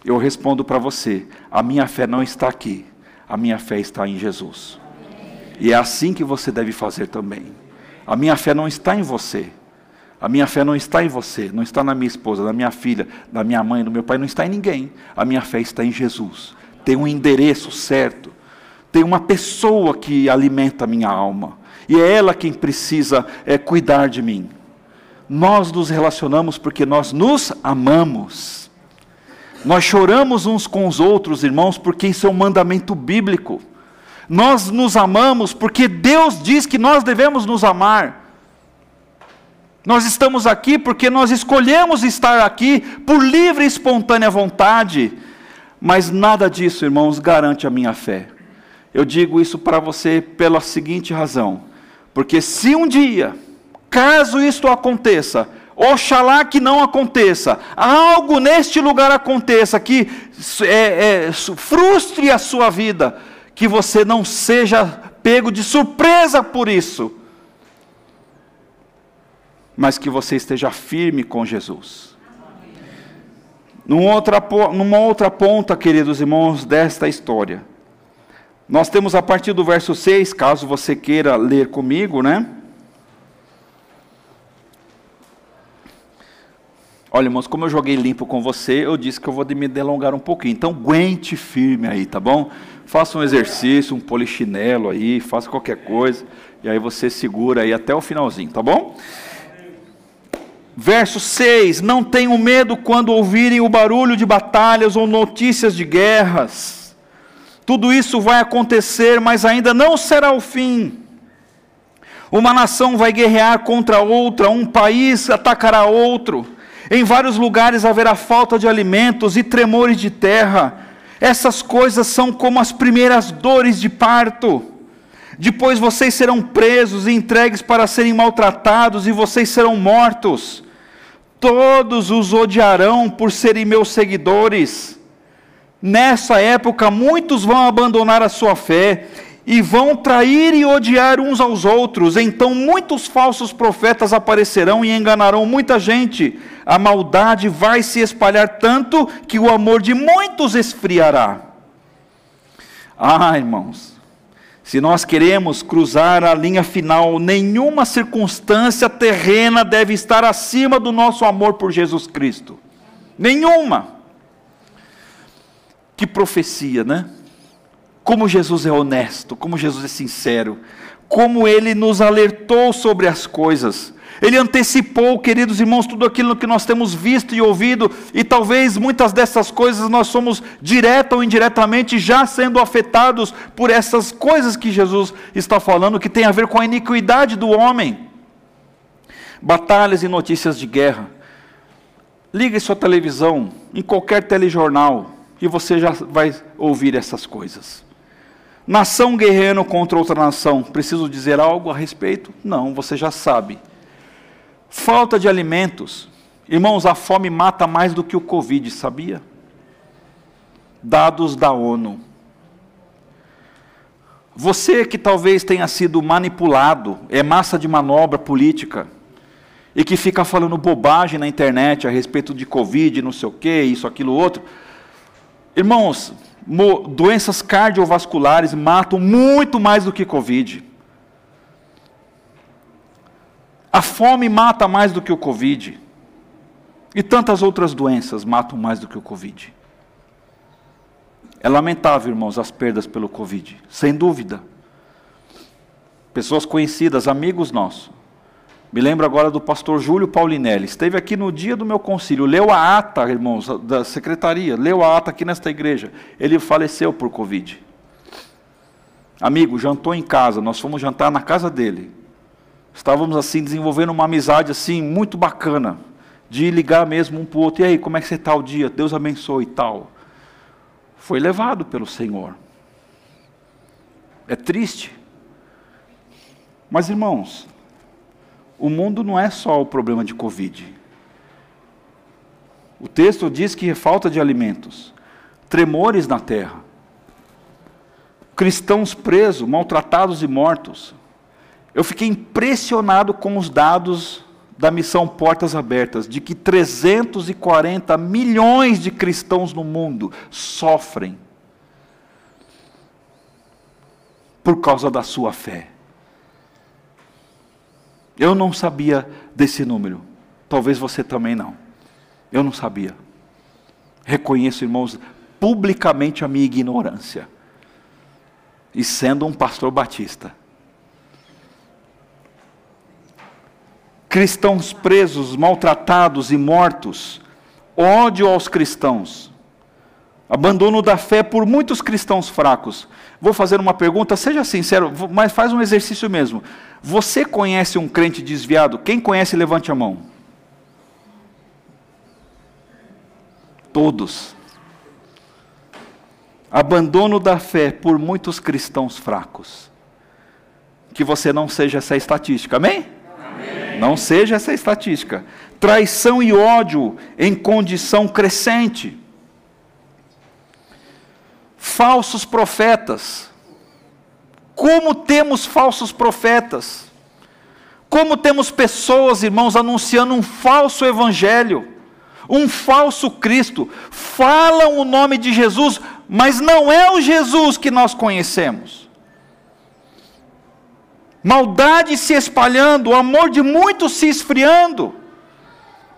Eu respondo para você: a minha fé não está aqui, a minha fé está em Jesus. E é assim que você deve fazer também. A minha fé não está em você. A minha fé não está em você, não está na minha esposa, na minha filha, na minha mãe, no meu pai, não está em ninguém. A minha fé está em Jesus. Tem um endereço certo. Tem uma pessoa que alimenta a minha alma. E é ela quem precisa é, cuidar de mim. Nós nos relacionamos porque nós nos amamos. Nós choramos uns com os outros, irmãos, porque isso é um mandamento bíblico. Nós nos amamos porque Deus diz que nós devemos nos amar. Nós estamos aqui porque nós escolhemos estar aqui por livre e espontânea vontade. Mas nada disso, irmãos, garante a minha fé. Eu digo isso para você pela seguinte razão: porque se um dia, caso isto aconteça, oxalá que não aconteça, algo neste lugar aconteça que é, é, frustre a sua vida, que você não seja pego de surpresa por isso, mas que você esteja firme com Jesus. Numa outra, numa outra ponta, queridos irmãos, desta história, nós temos a partir do verso 6, caso você queira ler comigo, né? Olha, irmãos, como eu joguei limpo com você, eu disse que eu vou me delongar um pouquinho. Então, aguente firme aí, tá bom? Faça um exercício, um polichinelo aí, faça qualquer coisa, e aí você segura aí até o finalzinho, tá bom? Verso 6: Não tenham medo quando ouvirem o barulho de batalhas ou notícias de guerras. Tudo isso vai acontecer, mas ainda não será o fim. Uma nação vai guerrear contra outra, um país atacará outro. Em vários lugares haverá falta de alimentos e tremores de terra essas coisas são como as primeiras dores de parto. Depois vocês serão presos e entregues para serem maltratados, e vocês serão mortos. Todos os odiarão por serem meus seguidores. Nessa época, muitos vão abandonar a sua fé e vão trair e odiar uns aos outros. Então, muitos falsos profetas aparecerão e enganarão muita gente a maldade vai se espalhar tanto que o amor de muitos esfriará. Ah, irmãos, se nós queremos cruzar a linha final, nenhuma circunstância terrena deve estar acima do nosso amor por Jesus Cristo. Nenhuma. Que profecia, né? Como Jesus é honesto, como Jesus é sincero, como ele nos alertou sobre as coisas. Ele antecipou, queridos irmãos, tudo aquilo que nós temos visto e ouvido, e talvez muitas dessas coisas nós somos direta ou indiretamente já sendo afetados por essas coisas que Jesus está falando, que tem a ver com a iniquidade do homem. Batalhas e notícias de guerra. Ligue sua televisão em qualquer telejornal e você já vai ouvir essas coisas. Nação guerreando contra outra nação. Preciso dizer algo a respeito? Não, você já sabe. Falta de alimentos. Irmãos, a fome mata mais do que o Covid, sabia? Dados da ONU. Você que talvez tenha sido manipulado, é massa de manobra política, e que fica falando bobagem na internet a respeito de Covid, não sei o que, isso, aquilo, outro. Irmãos, doenças cardiovasculares matam muito mais do que Covid. A fome mata mais do que o Covid. E tantas outras doenças matam mais do que o Covid. É lamentável, irmãos, as perdas pelo Covid, sem dúvida. Pessoas conhecidas, amigos nossos. Me lembro agora do pastor Júlio Paulinelli. Esteve aqui no dia do meu concílio, leu a ata, irmãos, da secretaria, leu a ata aqui nesta igreja. Ele faleceu por Covid. Amigo, jantou em casa, nós fomos jantar na casa dele. Estávamos assim desenvolvendo uma amizade assim muito bacana, de ligar mesmo um para o outro. E aí, como é que você está o dia? Deus abençoe e tal. Foi levado pelo Senhor. É triste. Mas, irmãos, o mundo não é só o problema de Covid. O texto diz que falta de alimentos, tremores na terra, cristãos presos, maltratados e mortos. Eu fiquei impressionado com os dados da missão Portas Abertas, de que 340 milhões de cristãos no mundo sofrem por causa da sua fé. Eu não sabia desse número, talvez você também não. Eu não sabia. Reconheço, irmãos, publicamente a minha ignorância. E sendo um pastor batista, cristãos presos, maltratados e mortos, ódio aos cristãos, abandono da fé por muitos cristãos fracos. Vou fazer uma pergunta, seja sincero, mas faz um exercício mesmo. Você conhece um crente desviado? Quem conhece, levante a mão. Todos. Abandono da fé por muitos cristãos fracos. Que você não seja essa estatística, amém? Não seja essa estatística. Traição e ódio em condição crescente. Falsos profetas. Como temos falsos profetas? Como temos pessoas, irmãos, anunciando um falso evangelho, um falso Cristo, falam o nome de Jesus, mas não é o Jesus que nós conhecemos maldade se espalhando, o amor de muitos se esfriando.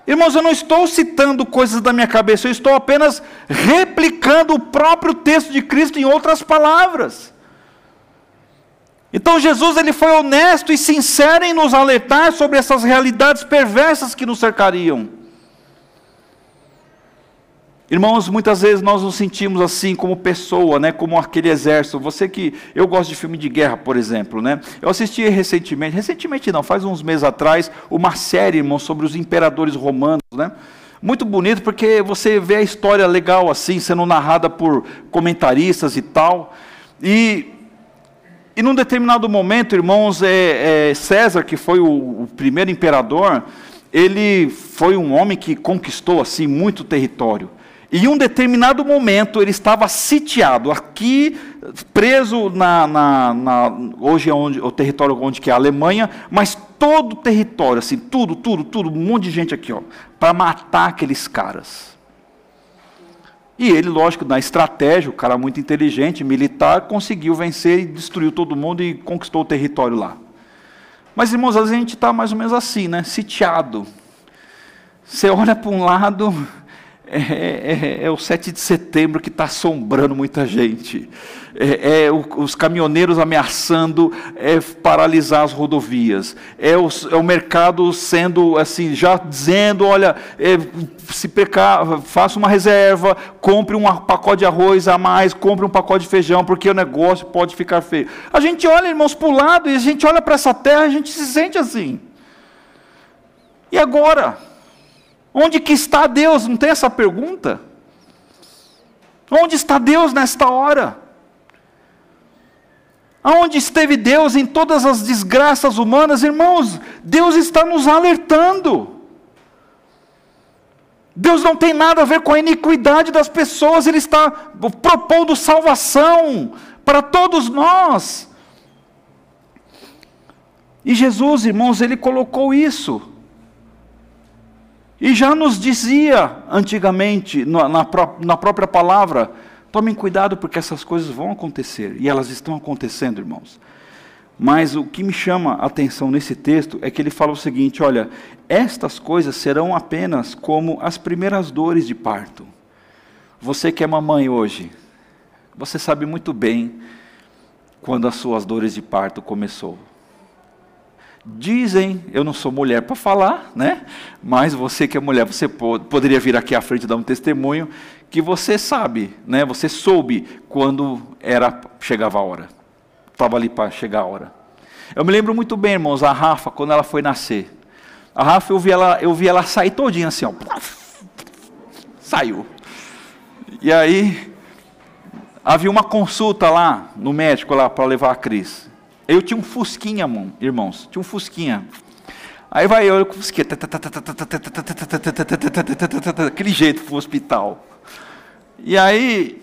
Irmãos, eu não estou citando coisas da minha cabeça, eu estou apenas replicando o próprio texto de Cristo em outras palavras. Então Jesus ele foi honesto e sincero em nos alertar sobre essas realidades perversas que nos cercariam. Irmãos, muitas vezes nós nos sentimos assim como pessoa, né, como aquele exército. Você que eu gosto de filme de guerra, por exemplo, né? Eu assisti recentemente, recentemente não, faz uns meses atrás, uma série, irmãos, sobre os imperadores romanos, né? Muito bonito porque você vê a história legal assim, sendo narrada por comentaristas e tal. E e num determinado momento, irmãos, é, é César, que foi o, o primeiro imperador, ele foi um homem que conquistou assim muito território. E em um determinado momento ele estava sitiado, aqui preso na, na, na hoje é onde, o território onde que é a Alemanha, mas todo o território, assim, tudo, tudo, tudo, um monte de gente aqui, ó, para matar aqueles caras. E ele, lógico, na estratégia, o cara muito inteligente, militar, conseguiu vencer e destruiu todo mundo e conquistou o território lá. Mas, irmãos, às vezes a gente está mais ou menos assim, né? Sitiado. Você olha para um lado, é, é, é, o 7 de setembro que está assombrando muita gente. É, é o, os caminhoneiros ameaçando é, paralisar as rodovias. É o, é o, mercado sendo assim, já dizendo: olha, é, se pecar, faça uma reserva, compre um pacote de arroz a mais, compre um pacote de feijão, porque o negócio pode ficar feio. A gente olha, irmãos, para o lado e a gente olha para essa terra a gente se sente assim. E agora? Onde que está Deus? Não tem essa pergunta? Onde está Deus nesta hora? Aonde esteve Deus em todas as desgraças humanas? Irmãos, Deus está nos alertando. Deus não tem nada a ver com a iniquidade das pessoas, Ele está propondo salvação para todos nós. E Jesus, irmãos, Ele colocou isso. E já nos dizia antigamente, na, na, na própria palavra, tomem cuidado porque essas coisas vão acontecer, e elas estão acontecendo, irmãos. Mas o que me chama a atenção nesse texto é que ele fala o seguinte: olha, estas coisas serão apenas como as primeiras dores de parto. Você que é mamãe hoje, você sabe muito bem quando as suas dores de parto começou. Dizem, eu não sou mulher para falar, né? Mas você que é mulher, você pode, poderia vir aqui à frente dar um testemunho que você sabe, né? Você soube quando era chegava a hora. Estava ali para chegar a hora. Eu me lembro muito bem, irmãos, a Rafa quando ela foi nascer. A Rafa eu vi ela, eu vi ela sair todinha assim, ó. Saiu. E aí havia uma consulta lá no médico lá para levar a Cris. Eu tinha um fusquinha, irmãos, tinha um fusquinha. Aí vai eu com o fusquinha, aquele jeito pro hospital. E aí,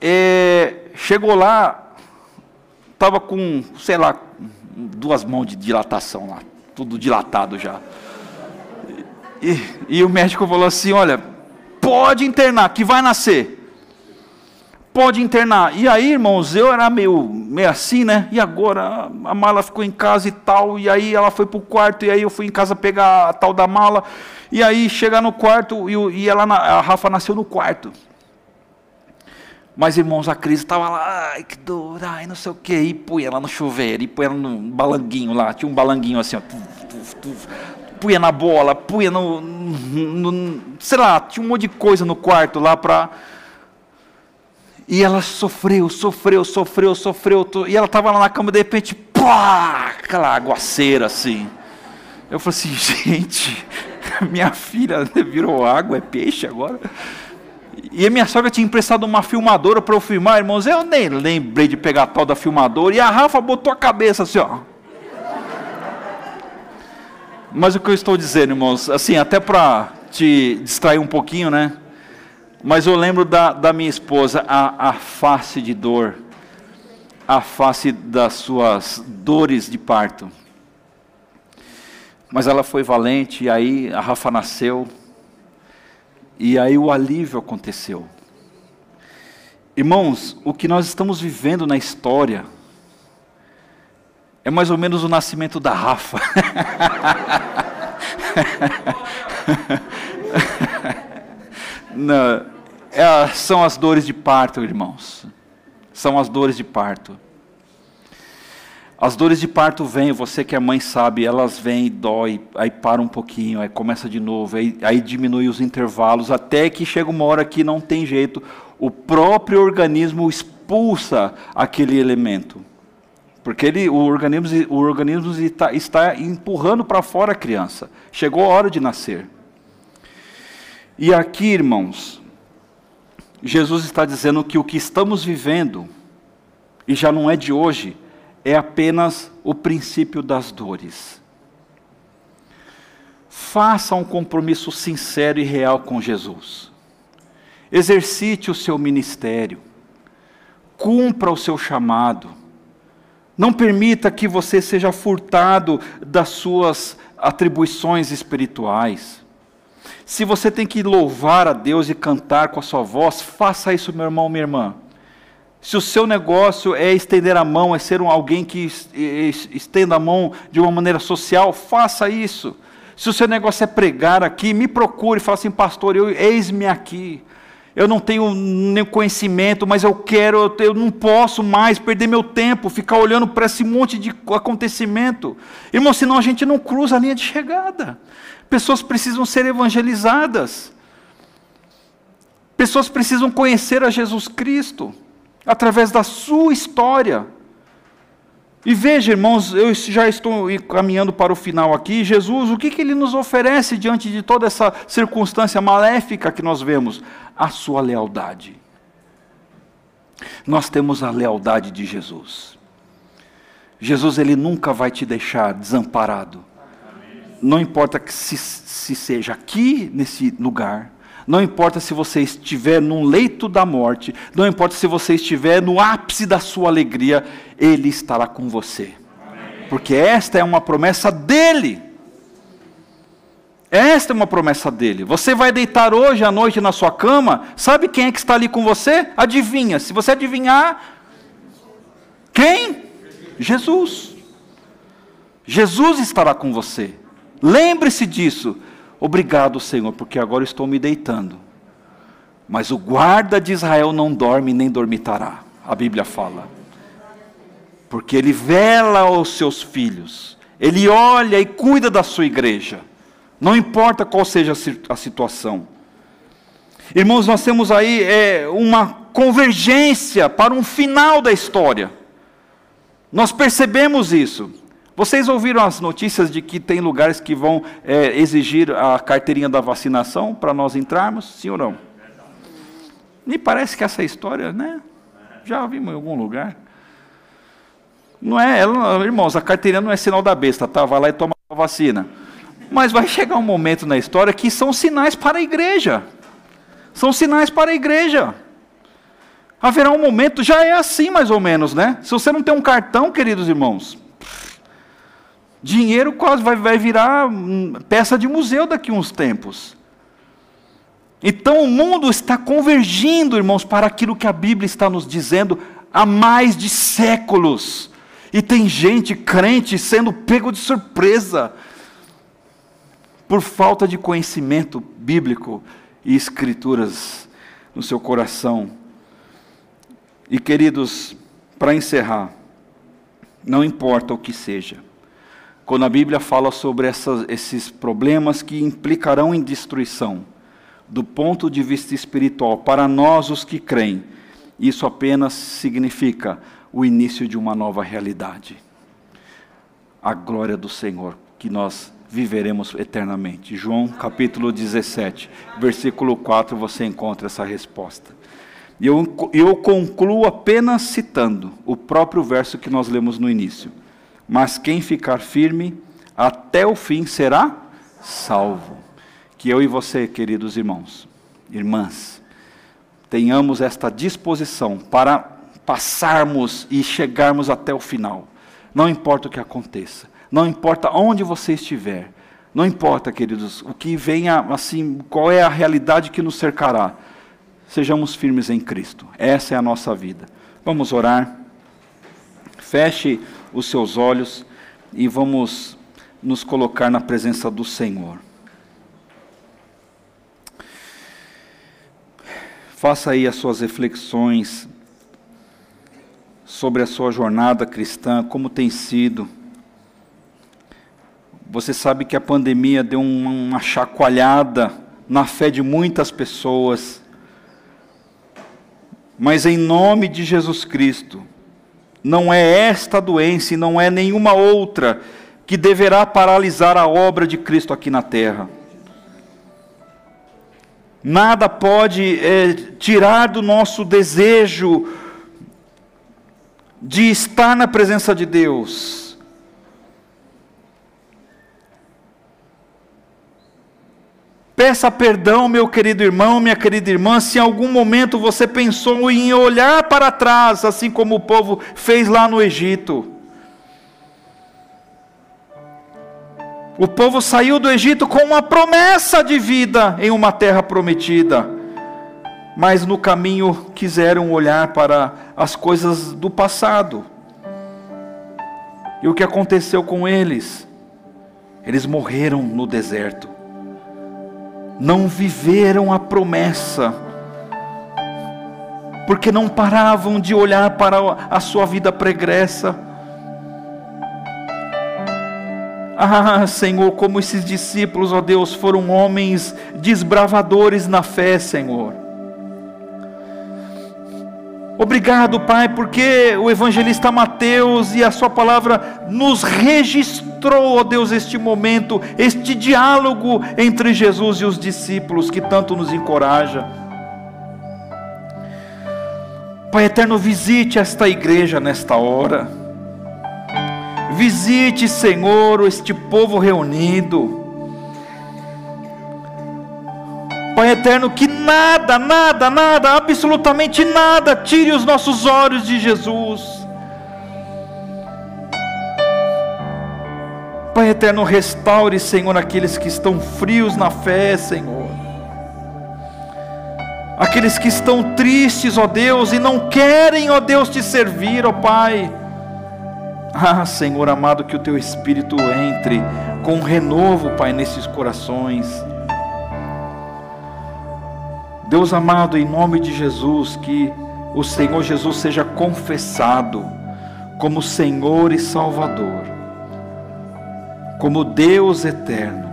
é, chegou lá, estava com, sei lá, duas mãos de dilatação lá, tudo dilatado já. E, e o médico falou assim: olha, pode internar, que vai nascer pode internar. E aí, irmãos, eu era meio, meio assim, né? E agora a mala ficou em casa e tal, e aí ela foi para o quarto, e aí eu fui em casa pegar a tal da mala, e aí chegar no quarto, e, e ela, a Rafa nasceu no quarto. Mas, irmãos, a Cris estava lá, ai, que dor, ai, não sei o quê, e põe ela no chuveiro, e põe ela no balanguinho lá, tinha um balanguinho assim, ó, tuf, tuf, punha na bola, punha no, no, no, sei lá, tinha um monte de coisa no quarto lá para e ela sofreu, sofreu, sofreu, sofreu. E ela estava lá na cama, de repente, pá, aquela aguaceira assim. Eu falei assim, (laughs) gente, minha filha virou água, é peixe agora. E a minha sogra tinha emprestado uma filmadora para eu filmar, irmãos. Eu nem lembrei de pegar a tal da filmadora. E a Rafa botou a cabeça assim, ó. Mas o que eu estou dizendo, irmãos, assim, até para te distrair um pouquinho, né? Mas eu lembro da, da minha esposa, a, a face de dor, a face das suas dores de parto. Mas ela foi valente, e aí a Rafa nasceu, e aí o alívio aconteceu. Irmãos, o que nós estamos vivendo na história é mais ou menos o nascimento da Rafa. (laughs) Não, é, são as dores de parto, irmãos. São as dores de parto. As dores de parto vêm, você que é mãe sabe, elas vêm e dói, aí para um pouquinho, aí começa de novo, aí, aí diminui os intervalos, até que chega uma hora que não tem jeito, o próprio organismo expulsa aquele elemento. Porque ele, o organismo, o organismo está, está empurrando para fora a criança. Chegou a hora de nascer. E aqui, irmãos, Jesus está dizendo que o que estamos vivendo, e já não é de hoje, é apenas o princípio das dores. Faça um compromisso sincero e real com Jesus. Exercite o seu ministério. Cumpra o seu chamado. Não permita que você seja furtado das suas atribuições espirituais. Se você tem que louvar a Deus e cantar com a sua voz, faça isso, meu irmão, minha irmã. Se o seu negócio é estender a mão, é ser um, alguém que estenda a mão de uma maneira social, faça isso. Se o seu negócio é pregar aqui, me procure fale assim, pastor, eu, eis-me aqui. Eu não tenho nenhum conhecimento, mas eu quero, eu, eu não posso mais perder meu tempo, ficar olhando para esse monte de acontecimento. Irmão, senão a gente não cruza a linha de chegada. Pessoas precisam ser evangelizadas. Pessoas precisam conhecer a Jesus Cristo através da sua história. E veja, irmãos, eu já estou caminhando para o final aqui. Jesus, o que, que ele nos oferece diante de toda essa circunstância maléfica que nós vemos? A sua lealdade. Nós temos a lealdade de Jesus. Jesus, ele nunca vai te deixar desamparado não importa que se, se seja aqui nesse lugar, não importa se você estiver num leito da morte, não importa se você estiver no ápice da sua alegria, Ele estará com você. Porque esta é uma promessa dele. Esta é uma promessa dele. Você vai deitar hoje à noite na sua cama, sabe quem é que está ali com você? Adivinha. Se você adivinhar, quem? Jesus. Jesus estará com você. Lembre-se disso. Obrigado, Senhor, porque agora estou me deitando. Mas o guarda de Israel não dorme nem dormitará. A Bíblia fala. Porque ele vela aos seus filhos. Ele olha e cuida da sua igreja. Não importa qual seja a situação. Irmãos, nós temos aí é, uma convergência para um final da história. Nós percebemos isso. Vocês ouviram as notícias de que tem lugares que vão é, exigir a carteirinha da vacinação para nós entrarmos? Sim ou não? Me parece que essa história, né? Já vimos em algum lugar. Não é, ela, irmãos, a carteirinha não é sinal da besta, tá? Vai lá e toma a vacina. Mas vai chegar um momento na história que são sinais para a igreja. São sinais para a igreja. Haverá um momento, já é assim mais ou menos, né? Se você não tem um cartão, queridos irmãos, dinheiro quase vai, vai virar hum, peça de museu daqui a uns tempos. Então o mundo está convergindo, irmãos, para aquilo que a Bíblia está nos dizendo há mais de séculos. E tem gente crente sendo pego de surpresa por falta de conhecimento bíblico e escrituras no seu coração. E queridos, para encerrar, não importa o que seja, quando a Bíblia fala sobre essas, esses problemas que implicarão em destruição, do ponto de vista espiritual, para nós os que creem, isso apenas significa o início de uma nova realidade. A glória do Senhor, que nós viveremos eternamente. João capítulo 17, versículo 4, você encontra essa resposta. E eu, eu concluo apenas citando o próprio verso que nós lemos no início. Mas quem ficar firme até o fim será salvo. Que eu e você, queridos irmãos, irmãs, tenhamos esta disposição para passarmos e chegarmos até o final. Não importa o que aconteça, não importa onde você estiver, não importa, queridos, o que venha, assim, qual é a realidade que nos cercará. Sejamos firmes em Cristo. Essa é a nossa vida. Vamos orar. Feche os seus olhos e vamos nos colocar na presença do Senhor. Faça aí as suas reflexões sobre a sua jornada cristã, como tem sido. Você sabe que a pandemia deu uma chacoalhada na fé de muitas pessoas. Mas em nome de Jesus Cristo, não é esta doença e não é nenhuma outra que deverá paralisar a obra de Cristo aqui na terra. Nada pode é, tirar do nosso desejo de estar na presença de Deus. Peça perdão, meu querido irmão, minha querida irmã, se em algum momento você pensou em olhar para trás, assim como o povo fez lá no Egito. O povo saiu do Egito com uma promessa de vida em uma terra prometida mas no caminho quiseram olhar para as coisas do passado. E o que aconteceu com eles? Eles morreram no deserto, não viveram a promessa, porque não paravam de olhar para a sua vida pregressa. Ah, Senhor, como esses discípulos, ó Deus, foram homens desbravadores na fé, Senhor Obrigado, Pai, porque o evangelista Mateus e a Sua palavra nos registrou, ó Deus, este momento, este diálogo entre Jesus e os discípulos que tanto nos encoraja. Pai eterno, visite esta igreja nesta hora. Visite, Senhor, este povo reunido. Pai eterno, que nada, nada, nada, absolutamente nada tire os nossos olhos de Jesus. Pai eterno, restaure, Senhor, aqueles que estão frios na fé, Senhor. Aqueles que estão tristes, ó Deus, e não querem, ó Deus, te servir, ó Pai. Ah, Senhor amado, que o teu Espírito entre com renovo, Pai, nesses corações. Deus amado, em nome de Jesus, que o Senhor Jesus seja confessado como Senhor e Salvador, como Deus eterno,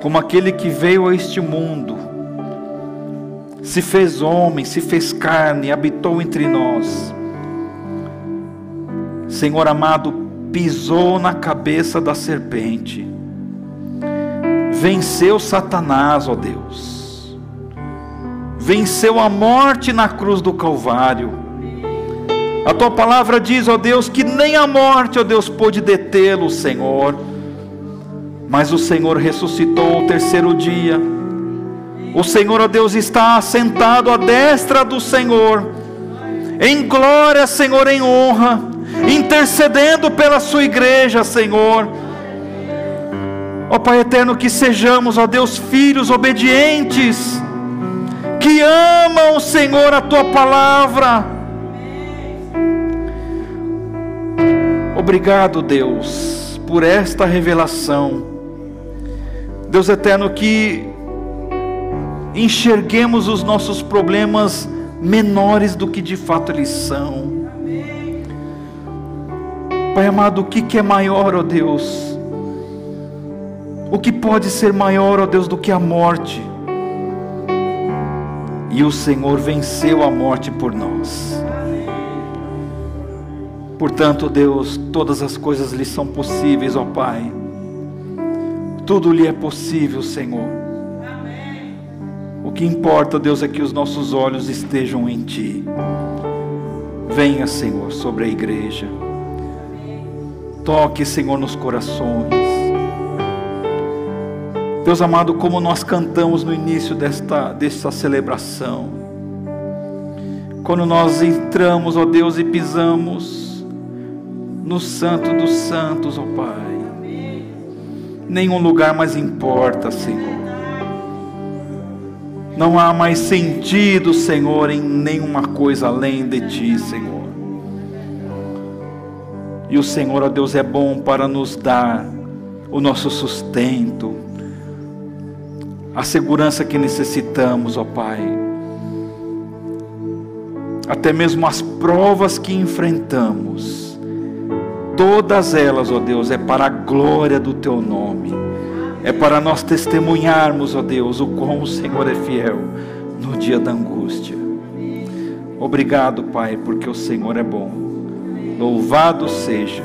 como aquele que veio a este mundo, se fez homem, se fez carne, habitou entre nós. Senhor amado, pisou na cabeça da serpente, venceu Satanás, ó Deus venceu a morte na cruz do Calvário. A tua palavra diz, ó Deus, que nem a morte, ó Deus, pôde detê-lo, Senhor. Mas o Senhor ressuscitou ao terceiro dia. O Senhor, ó Deus, está assentado à destra do Senhor, em glória, Senhor, em honra, intercedendo pela Sua igreja, Senhor. Ó Pai eterno, que sejamos, ó Deus, filhos obedientes, que amam, Senhor, a Tua palavra. Obrigado, Deus, por esta revelação. Deus eterno, que enxerguemos os nossos problemas menores do que de fato eles são. Pai amado, o que, que é maior, ó Deus? O que pode ser maior, ó Deus, do que a morte? E o Senhor venceu a morte por nós. Portanto, Deus, todas as coisas lhe são possíveis, ó Pai. Tudo lhe é possível, Senhor. O que importa, Deus, é que os nossos olhos estejam em Ti. Venha, Senhor, sobre a igreja. Toque, Senhor, nos corações. Deus amado, como nós cantamos no início desta, desta celebração, quando nós entramos, ó Deus, e pisamos no Santo dos Santos, ó Pai, nenhum lugar mais importa, Senhor. Não há mais sentido, Senhor, em nenhuma coisa além de Ti, Senhor. E o Senhor, ó Deus, é bom para nos dar o nosso sustento, a segurança que necessitamos, ó Pai. Até mesmo as provas que enfrentamos, todas elas, ó Deus, é para a glória do Teu nome, é para nós testemunharmos, ó Deus, o quão o Senhor é fiel no dia da angústia. Obrigado, Pai, porque o Senhor é bom. Louvado seja,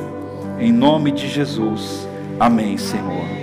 em nome de Jesus. Amém, Senhor.